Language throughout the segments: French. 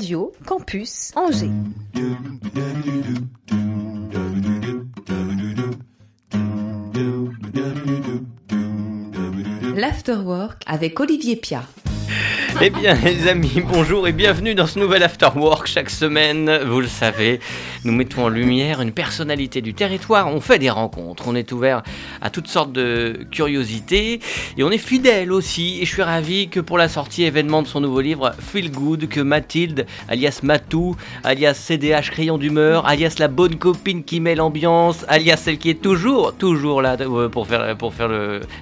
Radio Campus Angers. L'Afterwork avec Olivier Pia. Eh bien, les amis, bonjour et bienvenue dans ce nouvel After Work. Chaque semaine, vous le savez, nous mettons en lumière une personnalité du territoire. On fait des rencontres, on est ouvert à toutes sortes de curiosités et on est fidèle aussi. Et je suis ravi que pour la sortie événement de son nouveau livre Feel Good, que Mathilde, alias Matou, alias CDH Crayon d'humeur, alias la bonne copine qui met l'ambiance, alias celle qui est toujours, toujours là euh, pour faire, pour faire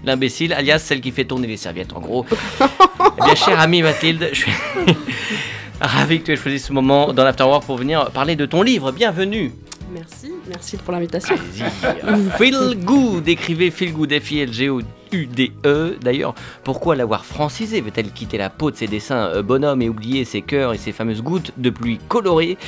l'imbécile, alias celle qui fait tourner les serviettes en gros. eh bien, cher ami Mathilde, je suis ravi que tu aies choisi ce moment dans l'Afterwork pour venir parler de ton livre. Bienvenue. Merci, merci pour l'invitation. Feel Good, écrivez Feel Good, F-I-L-G-O UDE. D'ailleurs, pourquoi l'avoir francisé Veut-elle quitter la peau de ses dessins euh, bonhommes et oublier ses cœurs et ses fameuses gouttes de pluie colorées?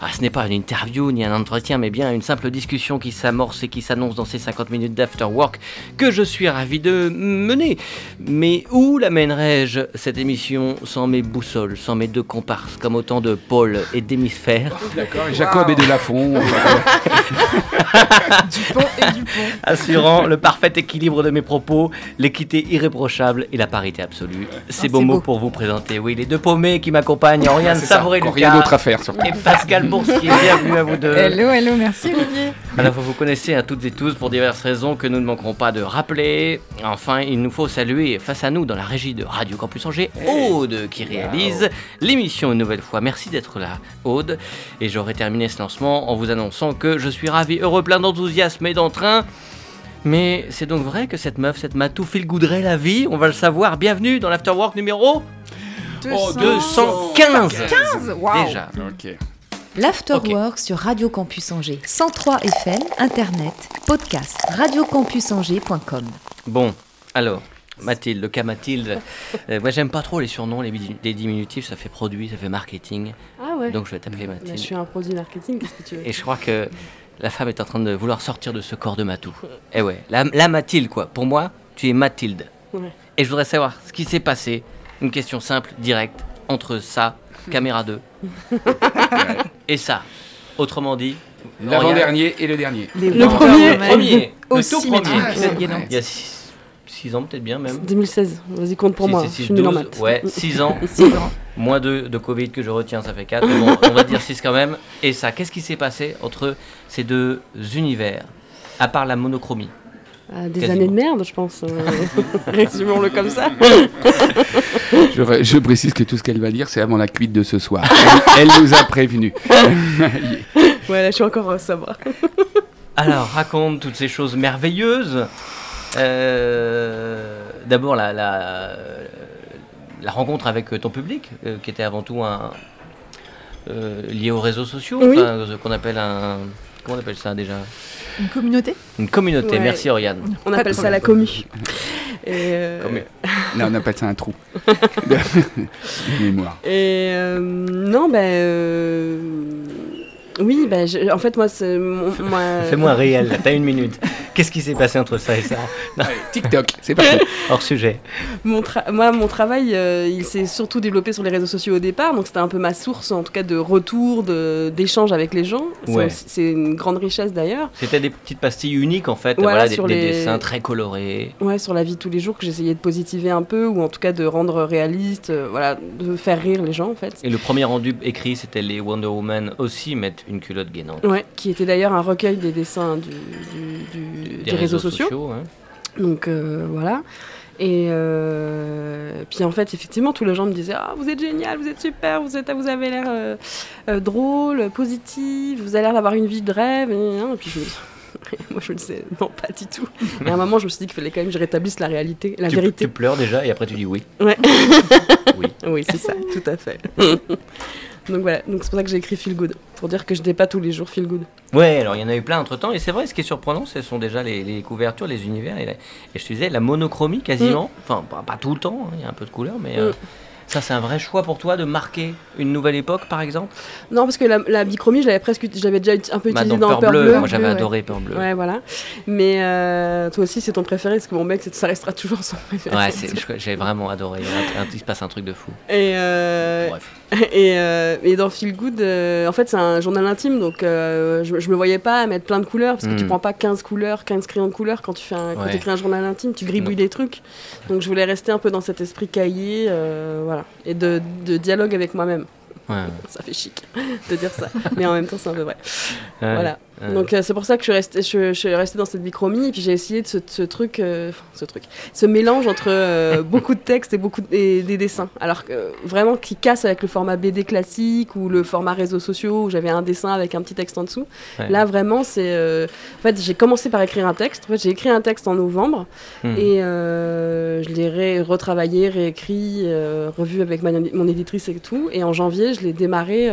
Ah, Ce n'est pas une interview ni un entretien, mais bien une simple discussion qui s'amorce et qui s'annonce dans ces 50 minutes d'after work que je suis ravi de mener. Mais où l'amènerai-je cette émission sans mes boussoles, sans mes deux comparses, comme autant de pôles et d'hémisphères? D'accord, Jacob et de Lafont. du pont et du pont. Assurant le parfait équilibre de mes propos l'équité irréprochable et la parité absolue. C'est beau mot pour vous présenter, oui, les deux paumés qui m'accompagnent, Oriane Savouré Lucas. Rien d'autre à faire, surtout. Et Pascal Boursier, bienvenue à vous deux. Hello, hello, merci Olivier. Alors, vous vous connaissez à toutes et tous pour diverses raisons que nous ne manquerons pas de rappeler. Enfin, il nous faut saluer face à nous dans la régie de Radio Campus Angers, Aude qui réalise l'émission une nouvelle fois. Merci d'être là, Aude. Et j'aurais terminé ce lancement en vous annonçant que je suis ravi, heureux, plein d'enthousiasme et d'entrain mais c'est donc vrai que cette meuf, cette matou, goudrait la vie, on va le savoir. Bienvenue dans l'Afterwork numéro 215 Déjà. L'Afterwork sur Radio Campus Angers. 103 FM, Internet, podcast, radiocampusangers.com. Bon, alors, Mathilde, le cas Mathilde. Euh, moi, j'aime pas trop les surnoms, les, les, diminutifs, ça fait produit, ça fait marketing. Ah ouais. Donc, je vais t'appeler Mathilde. je suis un produit marketing, qu'est-ce que tu veux Et je crois que la femme est en train de vouloir sortir de ce corps de Matou. Eh ouais, la, Mathilde, quoi. Pour moi, tu es Mathilde. Et je voudrais savoir ce qui s'est passé. Une question simple, directe, entre ça, caméra 2, et ça. Autrement dit, l'avant-dernier et le dernier. le premier, premier, le tout premier. Il y a 6 ans peut-être bien même. 2016, vas-y compte pour moi, je suis maths. Ouais, 6 ans. 6 ans. Moins 2 de Covid que je retiens, ça fait 4. on va dire 6 quand même. Et ça, qu'est-ce qui s'est passé entre ces deux univers, à part la monochromie ah, des années de merde, je pense. Euh, résumons-le comme ça. je, je, précise que tout ce qu'elle va dire, c'est avant la cuite de ce soir. Elle, nous a prévenus. ouais, là, je suis encore euh, sobre. Alors, raconte toutes ces choses merveilleuses. Euh, d'abord, la, la, la, rencontre avec ton public, euh, qui était avant tout un, euh, lié aux réseaux sociaux, ce qu'on appelle un. Comment on appelle ça déjà? Une communauté Une communauté, merci Oriane. On appelle ça la commu. Non, on appelle ça un trou de mémoire. Et non, ben. Oui, ben, en fait, moi, c'est. Fais-moi réel, t'as une minute. Qu'est-ce qui s'est passé entre ça et ça TikTok, c'est parti. Hors sujet. Mon moi, mon travail, euh, il s'est surtout développé sur les réseaux sociaux au départ, donc c'était un peu ma source, en tout cas, de retour, d'échange avec les gens. C'est une grande richesse d'ailleurs. C'était des petites pastilles uniques en fait, voilà, des, sur des dessins très colorés. Ouais, sur la vie de tous les jours que j'essayais de positiver un peu, ou en tout cas de rendre réaliste, euh, voilà, de faire rire les gens en fait. Et le premier rendu écrit, c'était les Wonder Woman aussi mettent une culotte gainante. Ouais, qui était d'ailleurs un recueil des dessins du, du des, réseaux, sociaux. Donc euh, voilà. Et euh, puis en fait, effectivement, tous les gens me disaient Ah, vous êtes génial, vous êtes super, vous, êtes, vous avez l'air euh, drôle, positif, vous avez l'air d'avoir une vie de rêve. Et, puis je moi je me disais non, pas du tout. Et à un moment, je me suis dit qu'il fallait quand même que je rétablisse la réalité, la vérité. Tu pleures déjà et après tu dis oui. Ouais. oui. Oui, c'est ça, tout à fait. Donc voilà, donc c'est pour ça que j'ai écrit Feel Good, pour dire que je n'ai pas tous les jours Feel Good. Ouais, alors il y en a eu plein entre temps, et c'est vrai, ce qui est surprenant, ce sont déjà les, couvertures, les univers, et, je te disais, la monochromie quasiment, mm. enfin pas, tout le temps, hein, il y a un peu de couleur, mais euh, mm. Ça c'est un vrai choix pour toi de marquer une nouvelle époque par exemple? Non, parce que la, bichromie, je l'avais presque, j'avais déjà un peu bah, utilisé dans, Peur, bleu. Moi j'avais adoré Peur bleu. Ouais, voilà. Mais euh, toi aussi c'est ton préféré, parce que mon mec, ça restera toujours son préféré. Ouais, j'ai vraiment adoré, il se passe un truc de fou. Et euh, Bref. et, et, dans Feel Good, en fait, c'est un journal intime, donc je, je me voyais pas mettre plein de couleurs, parce que tu hmm. prends pas 15 couleurs, 15 crayons de couleurs quand tu fais un, quand écris un journal intime, tu gribouilles des trucs. Donc je voulais rester un peu dans cet esprit cahier, voilà, et de, de dialogue avec moi-même. Ça fait chic de dire ça, mais en même temps c'est un peu vrai. voilà. Donc euh, c'est pour ça que je suis restée, je, suis restée dans cette bichromie et puis j'ai essayé de ce, ce truc, euh, ce truc, ce mélange entre euh, beaucoup de textes et beaucoup des dessins. Alors vraiment qui casse avec le format BD classique ou le format réseaux sociaux où j'avais un dessin avec un petit texte en dessous. Là vraiment c'est, en fait j'ai commencé par écrire un texte. En fait j'ai écrit un texte en novembre hmm. et je l'ai retravaillé, réécrit, revu avec mon éditrice et tout. Et en janvier je l'ai démarré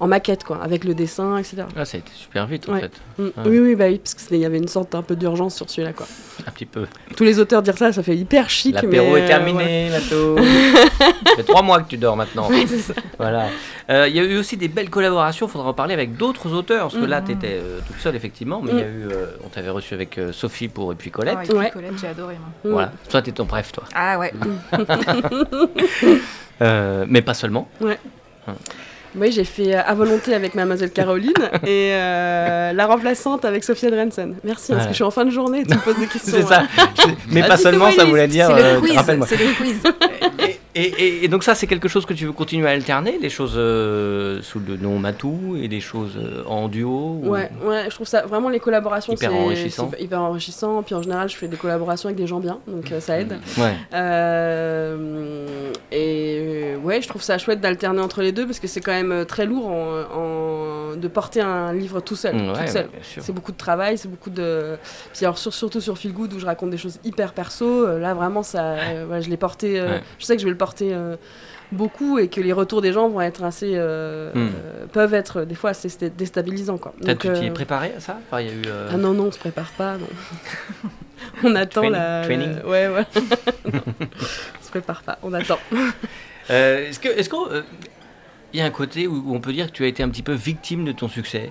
en maquette, quoi, avec le dessin, etc. Ah, ça a été super vite, en fait. Mm. Oui, oui, bah oui, parce qu'il y avait une sorte un peu d'urgence sur celui-là, quoi. Un petit peu. Tous les auteurs dire ça, ça fait hyper chic. L'apéro est euh, terminé, Mato. ça fait trois mois que tu dors maintenant. ça. Voilà. Euh, il y a eu aussi des belles collaborations, il faudra en parler avec d'autres auteurs, parce que là, mm. tu étais euh, toute seule, effectivement, mais il y a mm. eu, on t'avait reçu avec Sophie pour Et puis Colette. Ah, ouais, Colette, j'ai adoré, moi. Voilà. Toi, t'es ton bref, toi. Ah ouais. mais pas seulement. Ouais. Hein. Oui, j'ai fait euh, à volonté avec Mademoiselle Caroline et euh, la remplaçante avec Sophia Drensen. Merci, parce que je suis en fin de journée, tu me poses des questions. c'est ça. Mais pas seulement, ça voulait dire. C'est le euh, quiz. C'est le quiz. Et, donc ça, c'est quelque chose que tu veux continuer à alterner, les choses euh, sous le nom Matou et les choses euh, en duo ouais, ouais, je trouve ça vraiment les collaborations hyper enrichissant. hyper enrichissant. Puis en général, je fais des collaborations avec des gens bien, donc euh, ça aide. Ouais. et ouais, je trouve ça chouette d'alterner entre les deux parce que c'est quand même très lourd en, de porter un livre tout seul. c'est beaucoup de travail, c'est beaucoup de. Puis alors surtout sur Feel Good où je raconte des choses hyper perso, là vraiment ça, je l'ai porté. Je sais que je vais le porter euh, beaucoup et que les retours des gens vont être assez euh, hmm. euh, peuvent être des fois assez déstabilisants quoi. Donc, tu t'y es préparé à ça y a eu, Ah non non, on se prépare pas. on attend la training? Ouais ouais. on se prépare pas, on attend. est-ce que est-ce qu'on il y a un côté où, on peut dire que tu as été un petit peu victime de ton succès?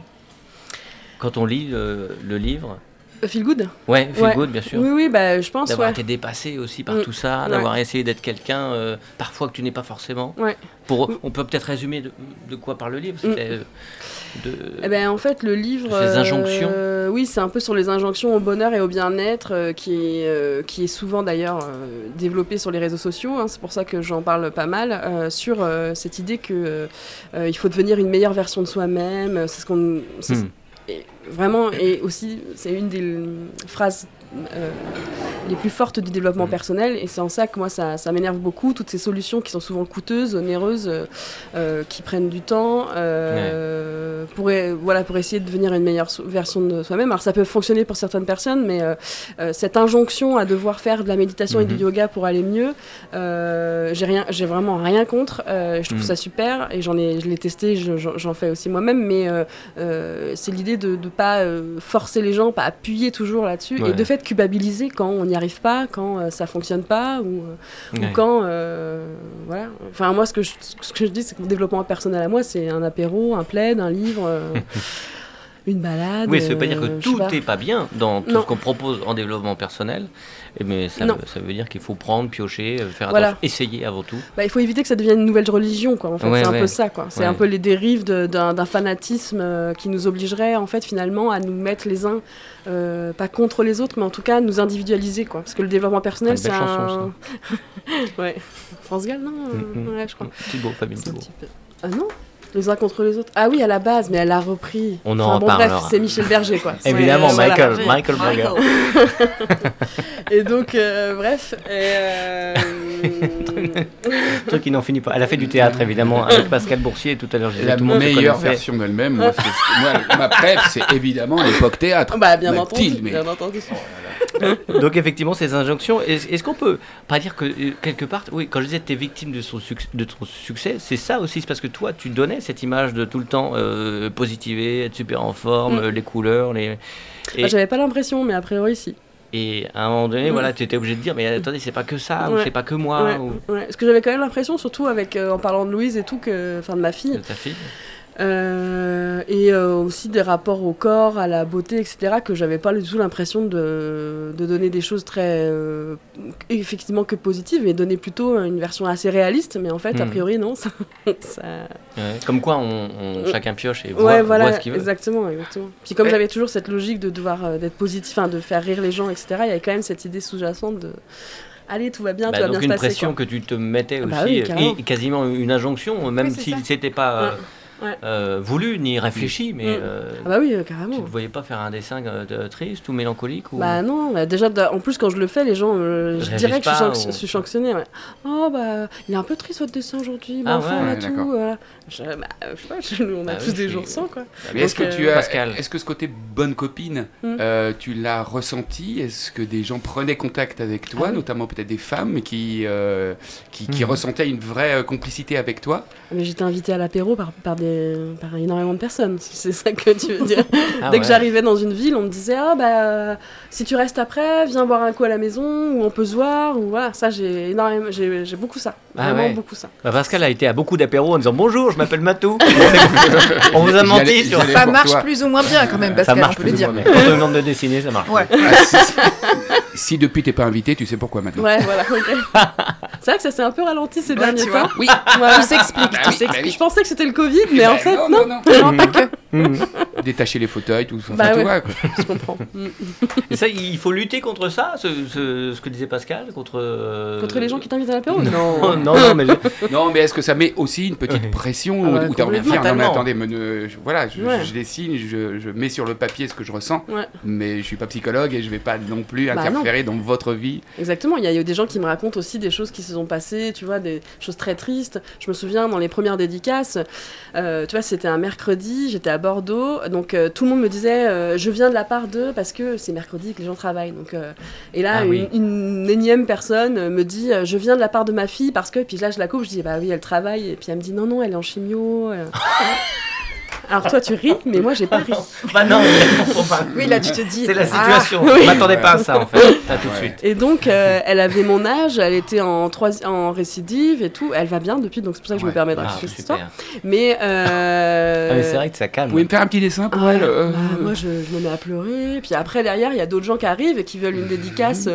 Quand on lit le livre Feel Good Ouais, Feel Good, bien sûr. Oui, oui, bah, je pense. D'avoir été dépassé aussi par mm. tout ça, d'avoir essayé d'être quelqu'un, euh, parfois que tu n'es pas forcément. Ouais. Pour, on peut peut-être résumer de, quoi parle le livre mm. euh, de... Eh ben, en fait, le livre. Ces injonctions euh, Oui, c'est un peu sur les injonctions au bonheur et au bien-être, qui, est, qui est souvent d'ailleurs développé sur les réseaux sociaux. Hein, c'est pour ça que j'en parle pas mal. sur cette idée qu'il il faut devenir une meilleure version de soi-même. C'est ce qu'on. Vraiment, et aussi, c'est une des phrases euh, les plus fortes du développement personnel. Et c'est en ça que moi, ça, ça m'énerve beaucoup. Toutes ces solutions qui sont souvent coûteuses, onéreuses, euh, euh, qui prennent du temps pour, voilà, pour essayer de devenir une meilleure version de soi-même. Alors, ça peut fonctionner pour certaines personnes, mais cette injonction à devoir faire de la méditation et du mm-hmm. yoga pour aller mieux, j'ai rien, j'ai vraiment rien contre. je trouve mm. ça super et j'en ai, je l'ai testé, j'en fais aussi moi-même. Mais c'est l'idée de ne pas forcer les gens, pas appuyer toujours là-dessus. Et de fait, culpabiliser quand on n'y arrive pas, quand euh, ça fonctionne pas, ou, euh, quand. Euh, voilà. Enfin, moi, ce que je, ce que je dis, c'est que mon développement personnel à moi, c'est un apéro, un plaid, un livre. une balade. Oui, ça veut pas dire que tout n'est pas bien dans tout ce qu'on propose en développement personnel. Mais ça, veut, ça veut dire qu'il faut prendre, piocher, euh, faire attention, essayer avant tout. Bah, il faut éviter que ça devienne une nouvelle religion, quoi. En fait, c'est un peu ça, quoi. C'est un peu les dérives d'un fanatisme euh, qui nous obligerait, en fait, finalement, à nous mettre les uns, euh, pas contre les autres, mais en tout cas, à nous individualiser, quoi. Parce que le développement personnel, c'est un. ouais. France Gall, non mm, mm. Ouais, je crois. Thibaut, Fabien Thibaut. Ah non les uns contre les autres. Ah oui, à la base, mais elle a repris. On en bon, Bref, c'est Michel Berger, quoi. Évidemment, Michael, Michael, Berger. et donc, euh, bref. Et euh... truc qui n'en finit pas. Elle a fait du théâtre, évidemment, avec Pascal Boursier tout à l'heure. La tout meilleure version d'elle-même. Moi, ma préf, c'est évidemment l'époque théâtre. Bah, bien entendu. Bien entendu. Donc effectivement, ces injonctions, est-ce qu'on peut pas dire que euh, quelque part, oui, quand je disais que tu es victime de, son de ton succès, c'est ça aussi, c'est parce que toi, tu donnais cette image de tout le temps euh, positiver, être super en forme, mm. les couleurs, les... Et... Bah, J'avais pas l'impression, mais a priori, si. Et à un moment donné, mm. voilà, tu étais obligé de dire, mais attendez, c'est pas que ça, ou c'est pas que moi. Ouais. Ou... Parce que j'avais quand même l'impression, surtout avec, euh, en parlant de Louise et tout, que, enfin de ma fille. De ta fille Euh, et euh, aussi des rapports au corps, à la beauté, etc., que j'avais pas du tout l'impression de, de, donner des choses très, euh, effectivement, que positives, mais donner plutôt une version assez réaliste, mais en fait, a hmm. priori, non. Ça, ça... Ouais, comme quoi, on, on, chacun pioche et voit, ouais, voilà, voit ce qu'il veut. Exactement, exactement. Puis comme j'avais toujours cette logique de devoir d'être positif, de faire rire les gens, etc., il y avait quand même cette idée sous-jacente de allez, tout va bien, bah, tout va bien se passer. une pression que tu te mettais ah bah aussi, et quasiment une injonction, même si c'était pas euh, voulu ni réfléchi, mais mm. euh, ah bah oui, carrément. Tu ne voyais pas faire un dessin euh, triste ou mélancolique ou... Bah non, bah déjà, en plus quand je le fais, les gens, je dirais que je suis, sanctionné. Oh bah, il est un peu triste votre dessin aujourd'hui, ah, enfin, ouais, tout. Voilà. Je, bah, je sais pas, on a bah tous des jours sans quoi. est-ce que tu as, est-ce que ce côté bonne copine, mm. tu l'as ressenti? Est-ce que des gens prenaient contact avec toi, ah notamment peut-être des femmes qui, qui, qui mm. ressentaient une vraie complicité avec toi? Mais j'étais invitée à l'apéro par, par des par énormément de personnes, si c'est ça que tu veux dire. Ah Dès que j'arrivais dans une ville, on me disait Ah, bah, si tu restes après, viens boire un coup à la maison, ou on peut se voir, ou voilà. Ça, j'ai énormément, j'ai, beaucoup ça. Ah vraiment beaucoup ça. Bah Pascal a été à beaucoup d'apéros en disant Bonjour, je m'appelle Matou. on vous a menti sur Ça marche plus ou moins bien quand même, Pascal, ça marche on peut le dire. Quand on demande de dessiner, ça marche. Ouais. si depuis t'es pas invité, tu sais pourquoi maintenant. Ouais, voilà. C'est vrai que ça s'est un peu ralenti ces derniers temps. Oui, tout s'explique. Bah je pensais que c'était le Covid, mais en fait, non. Non, non, pas que. Mmh. Détacher les fauteuils, tout, ça. bah, ouais. Je comprends. Et ça, il faut lutter contre ça, ce, ce, que disait Pascal, contre. Euh, contre les gens qui t'invitent à l'apéro Non, non, non, mais. non, mais est-ce que ça met aussi une petite pression ah où, tu envie de dire non, mais attendez, voilà, je, dessine, je, je, mets sur le papier ce que je ressens, mais je suis pas psychologue et je vais pas non plus bah, interférer dans votre vie. Exactement, il y a eu des gens qui me racontent aussi des choses qui se sont passées, tu vois, des choses très tristes. Je me souviens dans les premières dédicaces, euh, tu vois, c'était un mercredi, j'étais à Bordeaux, donc euh, tout le monde me disait euh, je viens de la part d'eux parce que c'est mercredi que les gens travaillent. Donc, et là, ah une, énième personne me dit je viens de la part de ma fille parce que, puis là je la coupe, je dis bah oui, elle travaille, et puis elle me dit non, non, elle est en chimio. Alors toi tu ris, mais moi j'ai pas ri. Bah non, oui là tu te dis. C'est la situation. Ah, je m'attendais pas à ça en fait. tout de suite. Et donc euh, elle avait mon âge, elle était en trois, en récidive et tout. Elle va bien depuis, donc c'est pour ça que je me permets de ah, raconter cette histoire. Mais, euh... ah, mais c'est vrai que ça calme. Vous pouvez me faire un petit dessin pour elle euh, bah, Moi je, me mets à pleurer. Puis après derrière il y a d'autres gens qui arrivent et qui veulent une dédicace.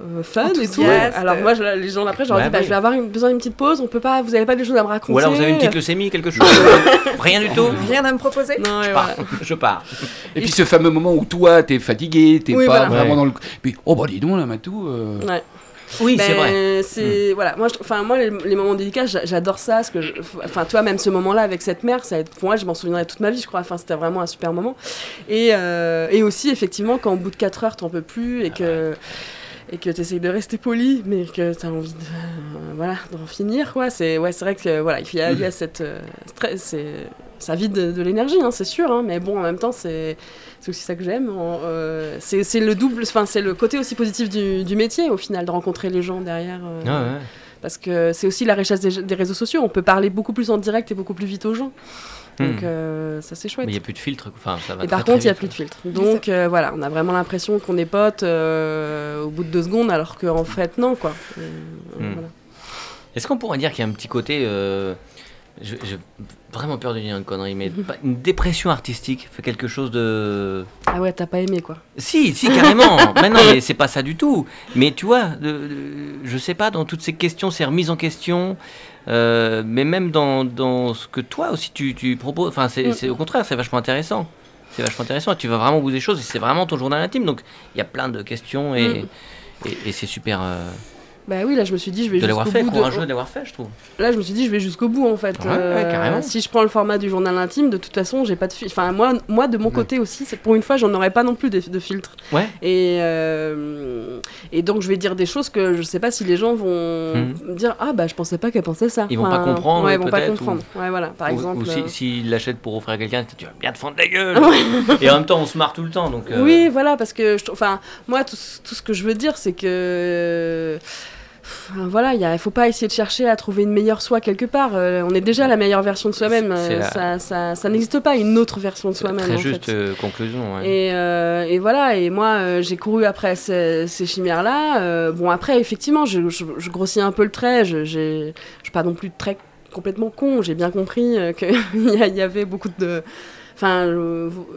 Euh, fun et tout. Alors moi, les gens d'après, je leur dis, bah, je vais avoir besoin d'une petite pause. On peut pas, vous avez pas des choses à me raconter. Ou alors vous avez une petite leucémie, quelque chose. Rien du tout. Rien à me proposer. Non, je, pars. je pars. Et, puis ce fameux moment où toi, t'es fatigué, t'es pas vraiment dans le. Puis oh bah dis donc là, Matou. Euh... Ouais. Oui, c'est vrai. C'est hmm. voilà. Moi, enfin moi, les, moments délicats, j'adore ça. Parce que, enfin, toi, même ce moment-là avec cette mère, ça, pour moi, je m'en souviendrai toute ma vie, je crois. Enfin, c'était vraiment un super moment. Et, euh, et aussi, effectivement, quand au bout de 4 heures, t'en peux plus et que et que tu essayes de rester poli, mais que tu as envie de, euh, voilà, d'en finir, quoi. C'est ouais, vrai que voilà, il y a, il y a cette euh, stress, ça vide de, l'énergie, hein, c'est sûr, hein, mais bon, en même temps, c'est aussi ça que j'aime. Euh, c'est le double, enfin, c'est le côté aussi positif du, du, métier, au final, de rencontrer les gens derrière. Ah ouais. Parce que c'est aussi la richesse des, des, réseaux sociaux, on peut parler beaucoup plus en direct et beaucoup plus vite aux gens. Donc hmm. euh, ça c'est chouette. Mais il n'y a plus de filtre. Enfin, ça va et par contre, il n'y a plus de filtre. Donc euh, voilà, on a vraiment l'impression qu'on est potes euh, au bout de deux secondes, alors qu'en fait, non. quoi. Hmm. Est-ce qu'on pourrait dire qu'il y a un petit côté. J'ai vraiment peur de dire une connerie, mais une dépression artistique fait quelque chose de. Ah ouais, t'as pas aimé quoi Si, si, carrément. mais non, mais c'est pas ça du tout. Mais tu vois, je sais pas, dans toutes ces questions, ces remises en question, euh, mais même dans, dans, ce que toi aussi tu, tu proposes, enfin mm. c'est au contraire, c'est vachement intéressant. C'est vachement intéressant. Tu vas vraiment au bout des choses et c'est vraiment ton journal intime. Donc il y a plein de questions et, mm. et, c'est super. Euh, bah oui, là je me suis dit je vais de l'avoir fait, de l'avoir fait, je trouve. Là je me suis dit je vais jusqu'au bout en fait. Euh, si je prends le format du journal intime, de toute façon j'ai pas de filtre. Enfin moi, moi de mon côté aussi, pour une fois j'en aurais pas non plus de, de filtre. Ouais. Et euh, et donc je vais dire des choses que je sais pas si les gens vont hmm. dire ah bah je pensais pas qu'elle pensait ça. Ils vont pas comprendre. Ouais, ils vont pas comprendre. Ouais voilà par exemple. Ou s'ils si, euh, l'achètent pour offrir à quelqu'un, tu vas bien te fendre la gueule. et en même temps on se marre tout le temps donc. Oui voilà parce que enfin moi tout, tout ce que je veux dire c'est que voilà, il ne faut pas essayer de chercher à trouver une meilleure soi quelque part. Euh, on est déjà la meilleure version de soi-même. Ça, ça, ça n'existe pas une autre version de soi-même. Très juste euh, conclusion. Et, euh, et, voilà, et moi j'ai couru après ces, ces chimères-là. bon, après, effectivement, je, je, grossis un peu le trait. Je n'ai pas non plus de trait complètement con. J'ai bien compris qu'il y avait beaucoup de Enfin,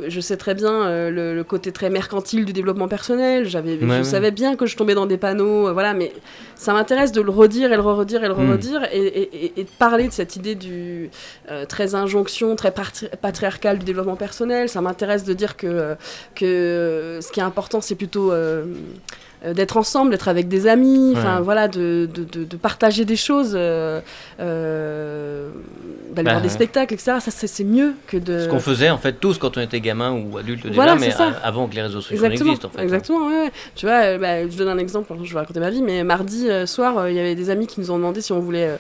je, sais très bien euh, le, côté très mercantile du développement personnel. J'avais, je savais bien que je tombais dans des panneaux, euh, voilà. Mais ça m'intéresse de le redire et le redire et le hmm. redire et, de parler de cette idée du euh, très injonction, très patriarcal du développement personnel. Ça m'intéresse de dire que que ce qui est important, c'est plutôt d'être ensemble, d'être avec des amis, enfin voilà, de, de, de, partager des choses, euh, euh, d'aller voir bah, des spectacles, etc. Ça, c'est mieux que de. Ce qu'on faisait en fait tous quand on était gamin ou adulte déjà, mais avant que les réseaux sociaux n'existent en fait. Hein. Exactement, ouais. Tu vois, bah, je donne un exemple, je vais raconter ma vie, mais mardi soir, il y avait des amis qui nous ont demandé si on voulait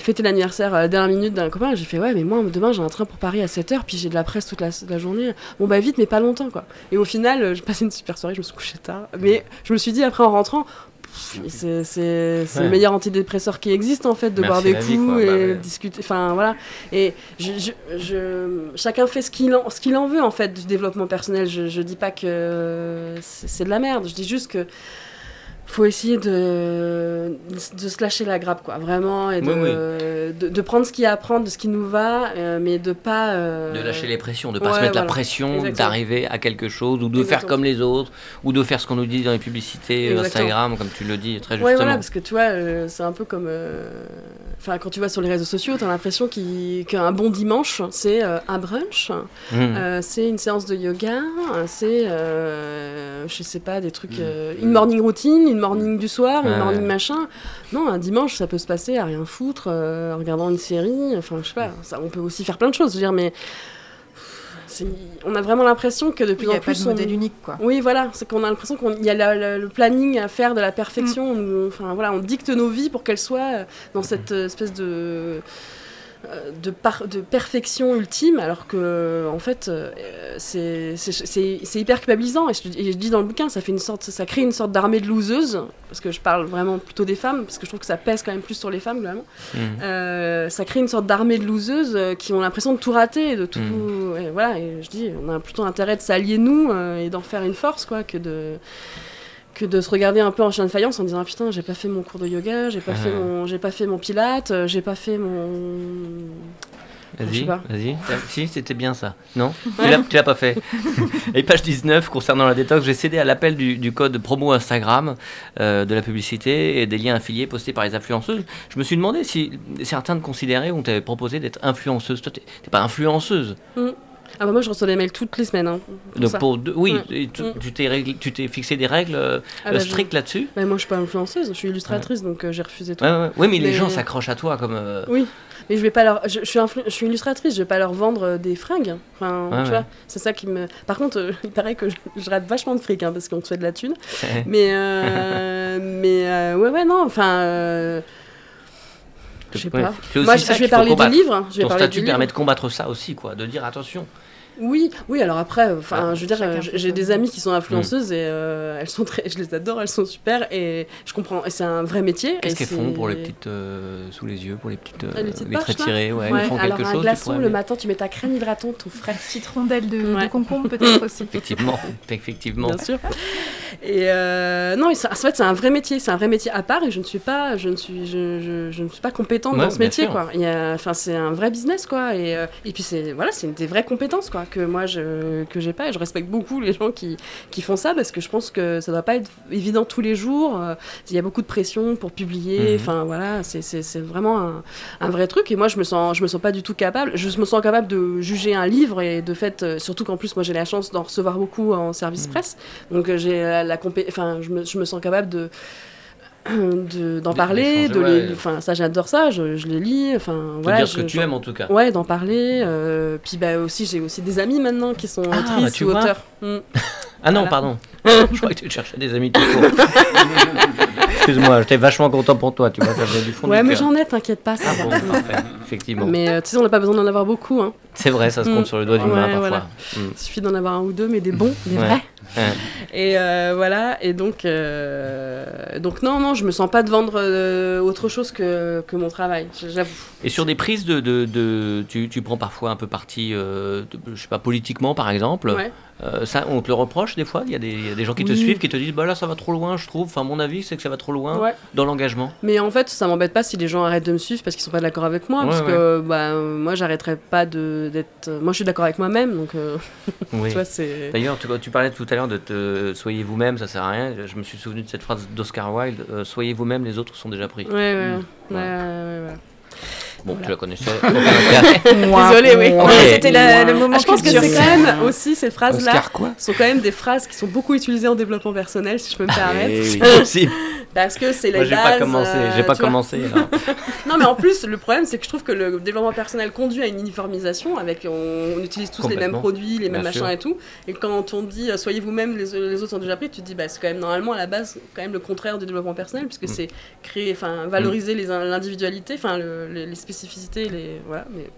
fêter l'anniversaire à la dernière minute d'un copain. J'ai fait, ouais, mais moi demain j'ai un train pour Paris à 7h, puis j'ai de la presse toute la, la, journée. Bon, bah vite, mais pas longtemps quoi. Et au final, j'ai passé une super soirée, je me suis couché tard. Mais je me suis dit après en rentrant, c'est le meilleur antidépresseur qui existe en fait de boire des coups et bah discuter enfin voilà. Et je, je, chacun fait ce qu'il en, ce qu'il en veut en fait du développement personnel. Je, je dis pas que c'est de la merde. Je dis juste que faut essayer de, de se lâcher la grappe, quoi, vraiment, et de, de, prendre ce qu'il y a à prendre, de ce qui nous va, euh, mais de pas. Euh, de lâcher les pressions, de pas se mettre la pression d'arriver à quelque chose, ou de faire comme les autres, ou de faire ce qu'on nous dit dans les publicités euh, Instagram, comme tu le dis très justement. Voilà, parce que tu vois, c'est un peu comme. Enfin, quand tu vas sur les réseaux sociaux, tu as l'impression qu'un bon dimanche, c'est un brunch, mmh. c'est une séance de yoga, c'est, je sais pas, des trucs, mmh. une morning routine, une morning du soir, une morning machin. Non, un dimanche, ça peut se passer à rien foutre, euh, en regardant une série. Enfin, je sais pas, ça, on peut aussi faire plein de choses. Je veux dire, mais on a vraiment l'impression que de plus en plus. Il y a modèle unique, quoi. Oui, voilà, c'est qu'on a l'impression qu'il y a le planning à faire de la perfection. Mm. enfin, voilà, on dicte nos vies pour qu'elles soient euh, dans cette euh, espèce de euh, de, de perfection ultime, alors que en fait euh, c'est hyper culpabilisant. Et je, dis dans le bouquin, ça fait une sorte, ça crée une sorte d'armée de loseuses, parce que je parle vraiment plutôt des femmes, parce que je trouve que ça pèse quand même plus sur les femmes globalement. Mmh. Euh, ça crée une sorte d'armée de loseuses qui ont l'impression de tout rater, de tout. Mmh. Et voilà, et je dis, on a plutôt intérêt de s'allier nous et d'en faire une force, quoi, que de que de se regarder un peu en chien de faïence en disant ah, putain j'ai pas fait mon cours de yoga j'ai pas fait mon j'ai pas fait mon pilate euh, j'ai pas fait mon Vas-y, vas-y. Si, c'était bien ça. Non? Tu l'as pas fait. Et page 19, concernant la détox, j'ai cédé à l'appel du, code promo Instagram, euh, de la publicité et des liens affiliés postés par les influenceuses. Je me suis demandé si certains te considéraient ou t'avaient proposé d'être influenceuse. Toi, t'es pas influenceuse. Mm. Ah bah moi je reçois des mails toutes les semaines. Hein, Donc pour oui, mm. tu t'es fixé des règles euh, ah bah, strictes là-dessus? Bah Moi je suis pas influenceuse, je suis illustratrice donc euh, j'ai refusé tout. oui mais, les gens s'accrochent à toi comme. Euh, oui, mais je vais pas leur, je, suis je suis illustratrice, je vais pas leur vendre des fringues. Enfin, tu vois, c'est ça qui me. Par contre, il paraît que je, rate vachement de fric hein, parce qu'on te fait de la thune. mais mais ouais ouais non, enfin. Je sais pas. Moi, je, vais parler du livre. Je vais Ton statut permet de combattre ça aussi, quoi. De dire attention. Oui, oui. Alors après, enfin, je veux dire, j'ai des amies qui sont influenceuses mm. et euh, elles sont très, je les adore, elles sont super et je comprends. Et c'est un vrai métier. Qu'est-ce qu'elles font pour les petites euh, sous les yeux, pour les petites, euh, les, petites ouais, font alors, quelque un chose. glaçon le matin, tu mets ta crème hydratante, ton frais. Petite rondelle de, de concombre peut-être aussi. Effectivement, effectivement. Bien sûr. Et non, en fait, c'est un vrai métier, c'est un vrai métier à part et je ne suis pas, je ne suis, je, je, ne suis pas compétente dans ce métier, quoi. Enfin, c'est un vrai business, quoi. Et, et puis c'est, voilà, c'est des vraies compétences, quoi que moi je que j'ai pas. Et je respecte beaucoup les gens qui, qui font ça parce que je pense que ça doit pas être évident tous les jours. Euh, il y a beaucoup de pression pour publier. Mhm. enfin voilà c'est vraiment un, un, vrai truc. Et moi je me sens je me sens pas du tout capable. Je me sens capable de juger un livre et de fait euh, surtout qu'en plus moi j'ai la chance d'en recevoir beaucoup en service mhm. presse. Donc euh, j'ai la, la enfin je me, je me sens capable de d'en parler, de les, enfin ça j'adore ça, je, je, les lis, enfin voilà. Dire ce que tu aimes en tout cas. Ouais, d'en parler. Euh, puis bah aussi j'ai aussi des amis maintenant qui sont ah, autrices ou auteurs. Mm. ah non, pardon. je crois que tu cherchais des amis tout court. Excuse-moi, j'étais vachement content pour toi, tu vois, ça du fond Ouais, mais j'en ai, t'inquiète pas, ça ah effectivement. Mais euh, tu sais, on n'a pas besoin d'en avoir beaucoup, hein. C'est vrai, ça se compte mm. sur le doigt d'une main parfois. Mm. Il suffit d'en avoir un ou deux, mais des bons, des vrais. Et euh, voilà, et donc, euh, donc non, non, je me sens pas de vendre autre chose que, que mon travail, j'avoue. Et sur des prises de, de, de tu, tu, prends parfois un peu parti, je sais pas, politiquement par exemple. Euh, ça, on te le reproche des fois. Il y, a des gens qui te suivent, qui te disent bah là ça va trop loin, je trouve. Enfin, mon avis, c'est que ça va trop loin dans l'engagement. Mais en fait, ça m'embête pas si les gens arrêtent de me suivre parce qu'ils sont pas d'accord avec moi, parce que bah, moi, j'arrêterai pas d'être. Moi, je suis d'accord avec moi-même, donc. Euh, D'ailleurs, tu, tu, parlais tout à l'heure de te... soyez vous-même, ça sert à rien. Je me suis souvenu de cette phrase d'Oscar Wilde euh, soyez vous-même, les autres sont déjà pris. Ouais, ouais, mm. Bon, tu la connaissais. Désolée, oui. C'était le moment. Ah, je pense que c'est quand même aussi ces phrases-là sont quand même des phrases qui sont beaucoup utilisées en développement personnel, si je peux me permettre. si. Parce que c'est les Moi, j'ai pas commencé. j'ai pas commencé. non, mais en plus, le problème, c'est que je trouve que le développement personnel conduit à une uniformisation. Avec, on, utilise tous les mêmes produits, les mêmes machins et tout. Et quand on dit euh, soyez vous-même, les, autres sont déjà pris, tu te dis bah c'est quand même normalement à la base quand même le contraire du développement personnel, puisque mm. c'est créer, enfin valoriser mm. l'individualité, enfin les, les spécificités, les voilà. Mais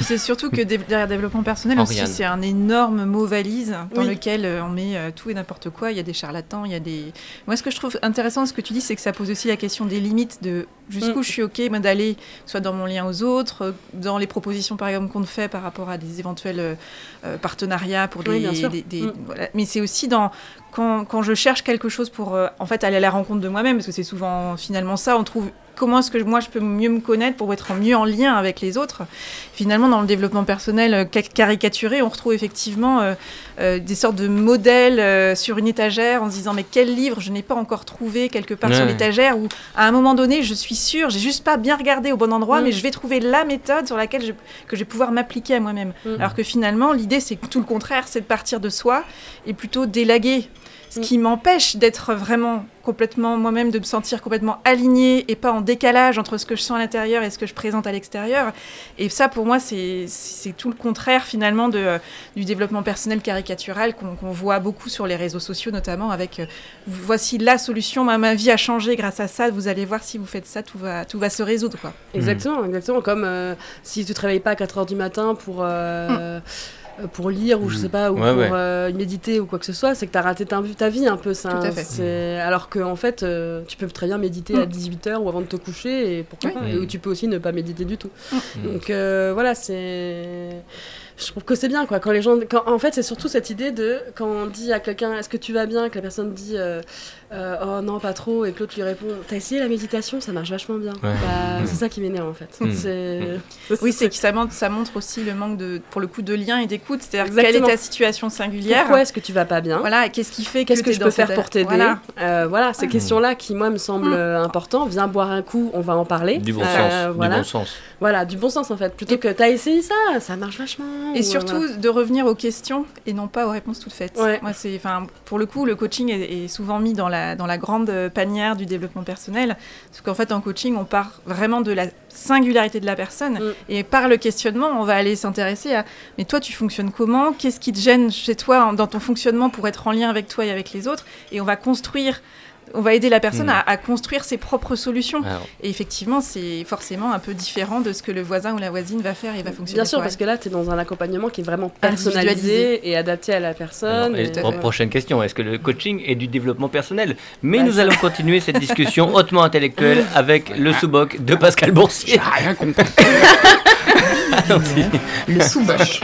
c'est surtout que derrière développement personnel aussi, c'est un énorme mot valise dans lequel euh, on met euh, tout et n'importe quoi. Il y a des charlatans, il y a des. Moi, ce que je trouve intéressant, ce que tu dis, c'est que ça pose aussi la question des limites de jusqu'où mm. je suis ok d'aller, soit dans mon lien aux autres, dans les propositions par exemple qu'on fait par rapport à des éventuels euh, partenariats pour des. Mm. Mais c'est aussi dans quand, quand, je cherche quelque chose pour en fait aller à la rencontre de moi-même, parce que c'est souvent finalement ça, on trouve comment est-ce que moi je peux mieux me connaître pour être mieux en lien avec les autres. Finalement, dans le développement personnel euh, caricaturé, on retrouve effectivement euh, euh, des sortes de modèles sur une étagère en se disant mais quel livre je n'ai pas encore trouvé quelque part sur l'étagère où à un moment donné je suis sûre, j'ai juste pas bien regardé au bon endroit, mm. mais je vais trouver la méthode sur laquelle je, que je vais pouvoir m'appliquer à moi-même. Mm. Alors que finalement, l'idée c'est tout le contraire, c'est de partir de soi et plutôt d'élaguer ce qui m'empêche d'être vraiment complètement moi-même, de me sentir complètement alignée et pas en décalage entre ce que je sens à l'intérieur et ce que je présente à l'extérieur. Et ça, pour moi, c'est tout le contraire finalement de, du développement personnel caricatural qu'on voit beaucoup sur les réseaux sociaux, notamment avec euh, voici la solution, ma, vie a changé grâce à ça, vous allez voir si vous faites ça, tout va, tout va se résoudre. Quoi. Exactement, exactement. Comme euh, si tu ne te réveilles pas à 4 h du matin pour. Euh, hum. Euh, pour lire ou je sais mm. pas ou pour euh, méditer ou quoi que ce soit c'est que tu as raté ta, ta, vie un peu ça Tout à fait. alors que en fait euh, tu peux très bien méditer à 18h mm. ou avant de te coucher et pourquoi ou tu peux aussi ne pas méditer du tout mm. donc voilà c'est je trouve que c'est bien quoi quand les gens quand, en fait c'est surtout cette idée de quand on dit à quelqu'un est-ce que tu vas bien que la personne dit euh, oh non pas trop et l'autre lui répond t'as essayé la méditation ça marche vachement bien. Bah, mm. c'est ça qui m'énerve en fait. Mm. oui c'est que ça montre, ça montre aussi le manque de pour le coup de lien et d'écoute. C'est-à-dire quelle est ta situation singulière pourquoi est-ce que tu vas pas bien voilà qu'est-ce qui fait qu'est-ce que, je peux faire pour t'aider voilà, euh, voilà ces questions là qui moi me semblent mm. euh, importantes. Viens boire un coup on va en parler. Du bon sens voilà. du bon sens. Voilà du bon sens en fait. Plutôt que t'as essayé ça ça marche vachement et surtout de revenir aux questions et non pas aux réponses toutes faites. Moi c'est enfin pour le coup le coaching est, est souvent mis dans la dans la grande panière du développement personnel. Parce qu'en fait, en coaching, on part vraiment de la singularité de la personne. Mm. Et par le questionnement, on va aller s'intéresser à mais toi, tu fonctionnes comment? Qu'est-ce qui te gêne chez toi dans ton fonctionnement pour être en lien avec toi et avec les autres? Et on va construire on va aider la personne hmm. à, construire ses propres solutions. Et effectivement, c'est forcément un peu différent de ce que le voisin ou la voisine va faire et va fonctionner. Bien sûr, parce que là, tu es dans un accompagnement qui est vraiment personnalisé et adapté à la personne. Prochaine question, est-ce que le coaching est du développement personnel? Mais bah, nous allons continuer cette discussion hautement intellectuelle avec le sous-boc de Pascal Boursier. J'ai rien compris. le sous-boc.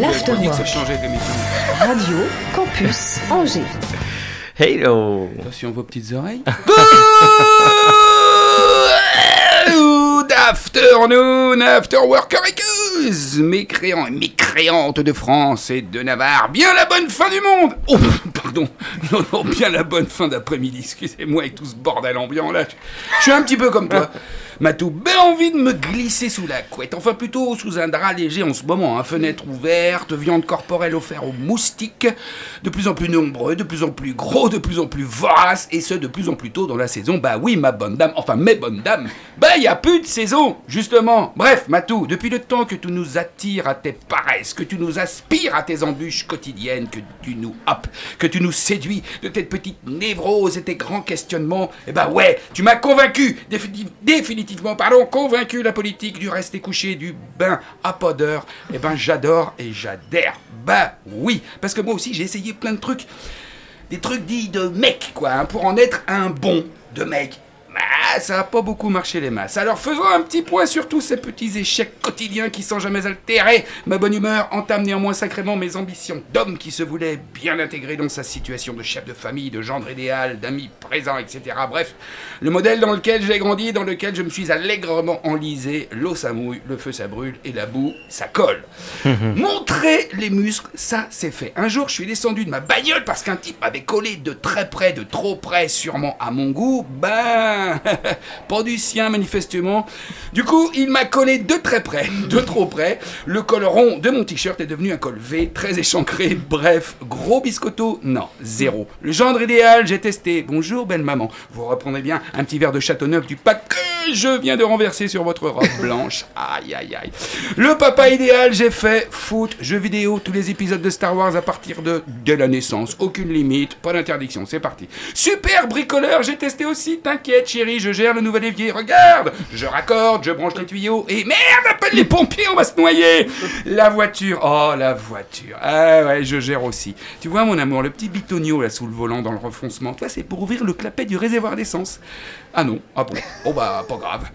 L'Afterwork. Radio Campus Angers. Hello. Attention vos petites oreilles. Afternoon, afterworkers. Mécréants et mécréantes de France et de Navarre, bien la bonne fin du monde. Oh, pardon, non, non, bien la bonne fin d'après-midi, excusez-moi avec tout ce bordel ambiant là. Je suis un petit peu comme toi m'a tout envie de me glisser sous la couette. Enfin, plutôt sous un drap léger en ce moment. Hein. Fenêtre ouverte, viande corporelle offerte aux moustiques. De plus en plus nombreux, de plus en plus gros, de plus en plus voraces. Et ce, de plus en plus tôt dans la saison. Bah oui, ma bonne dame. Enfin, mes bonnes dames. Bah, y a plus de saison, justement. Bref, Matou, depuis le temps que tu nous attires à tes paresses, que tu nous aspires à tes embûches quotidiennes, que tu nous hop, que tu nous séduis de tes petites névroses et tes grands questionnements, eh bah ouais, tu m'as convaincu, définitivement définitivement, pardon, convaincu la politique du rester couché du bain à podeur, eh ben j'adore et j'adhère. Bah oui, parce que moi aussi j'ai essayé plein de trucs. Des trucs dits de mec, quoi, hein, pour en être un bon de mec. Bah bah, ça a pas beaucoup marché les masses. Alors faisons un petit point sur tous ces petits échecs quotidiens qui sans jamais altérer ma bonne humeur, entament néanmoins sacrément mes ambitions d'homme qui se voulait bien intégré dans sa situation de chef de famille, de gendre idéal, d'ami présent, etc. Bref, le modèle dans lequel j'ai grandi, dans lequel je me suis allègrement enlisé, l'eau ça mouille, le feu ça brûle et la boue ça colle. Montrer les muscles, ça c'est fait. Un jour, je suis descendu de ma bagnole parce qu'un type m'avait collé de très près, de trop près, sûrement à mon goût. Ben, pas du sien manifestement. Du coup, il m'a collé de très près, de trop près. Le col rond de mon t-shirt est devenu un col V, très échancré. Bref, gros biscotto, non, zéro. Le gendre idéal, j'ai testé. Bonjour, belle maman. Vous reprendrez bien un petit verre de Châteauneuf du pack je viens de renverser sur votre robe blanche. Aïe, aïe, aïe. Le papa idéal, j'ai fait foot, jeux vidéo, tous les épisodes de Star Wars à partir de dès la naissance. Aucune limite, pas d'interdiction, c'est parti. Super bricoleur, j'ai testé aussi. T'inquiète, chérie, je gère le nouvel évier. Regarde, je raccorde, je branche les tuyaux. Et merde, appelle les pompiers, on va se noyer. La voiture, oh la voiture. Ah ouais, je gère aussi. Tu vois, mon amour, le petit bitonio là sous le volant dans le refoncement, toi, c'est pour ouvrir le clapet du réservoir d'essence. Ah non, ah bon, oh bah, pas grave.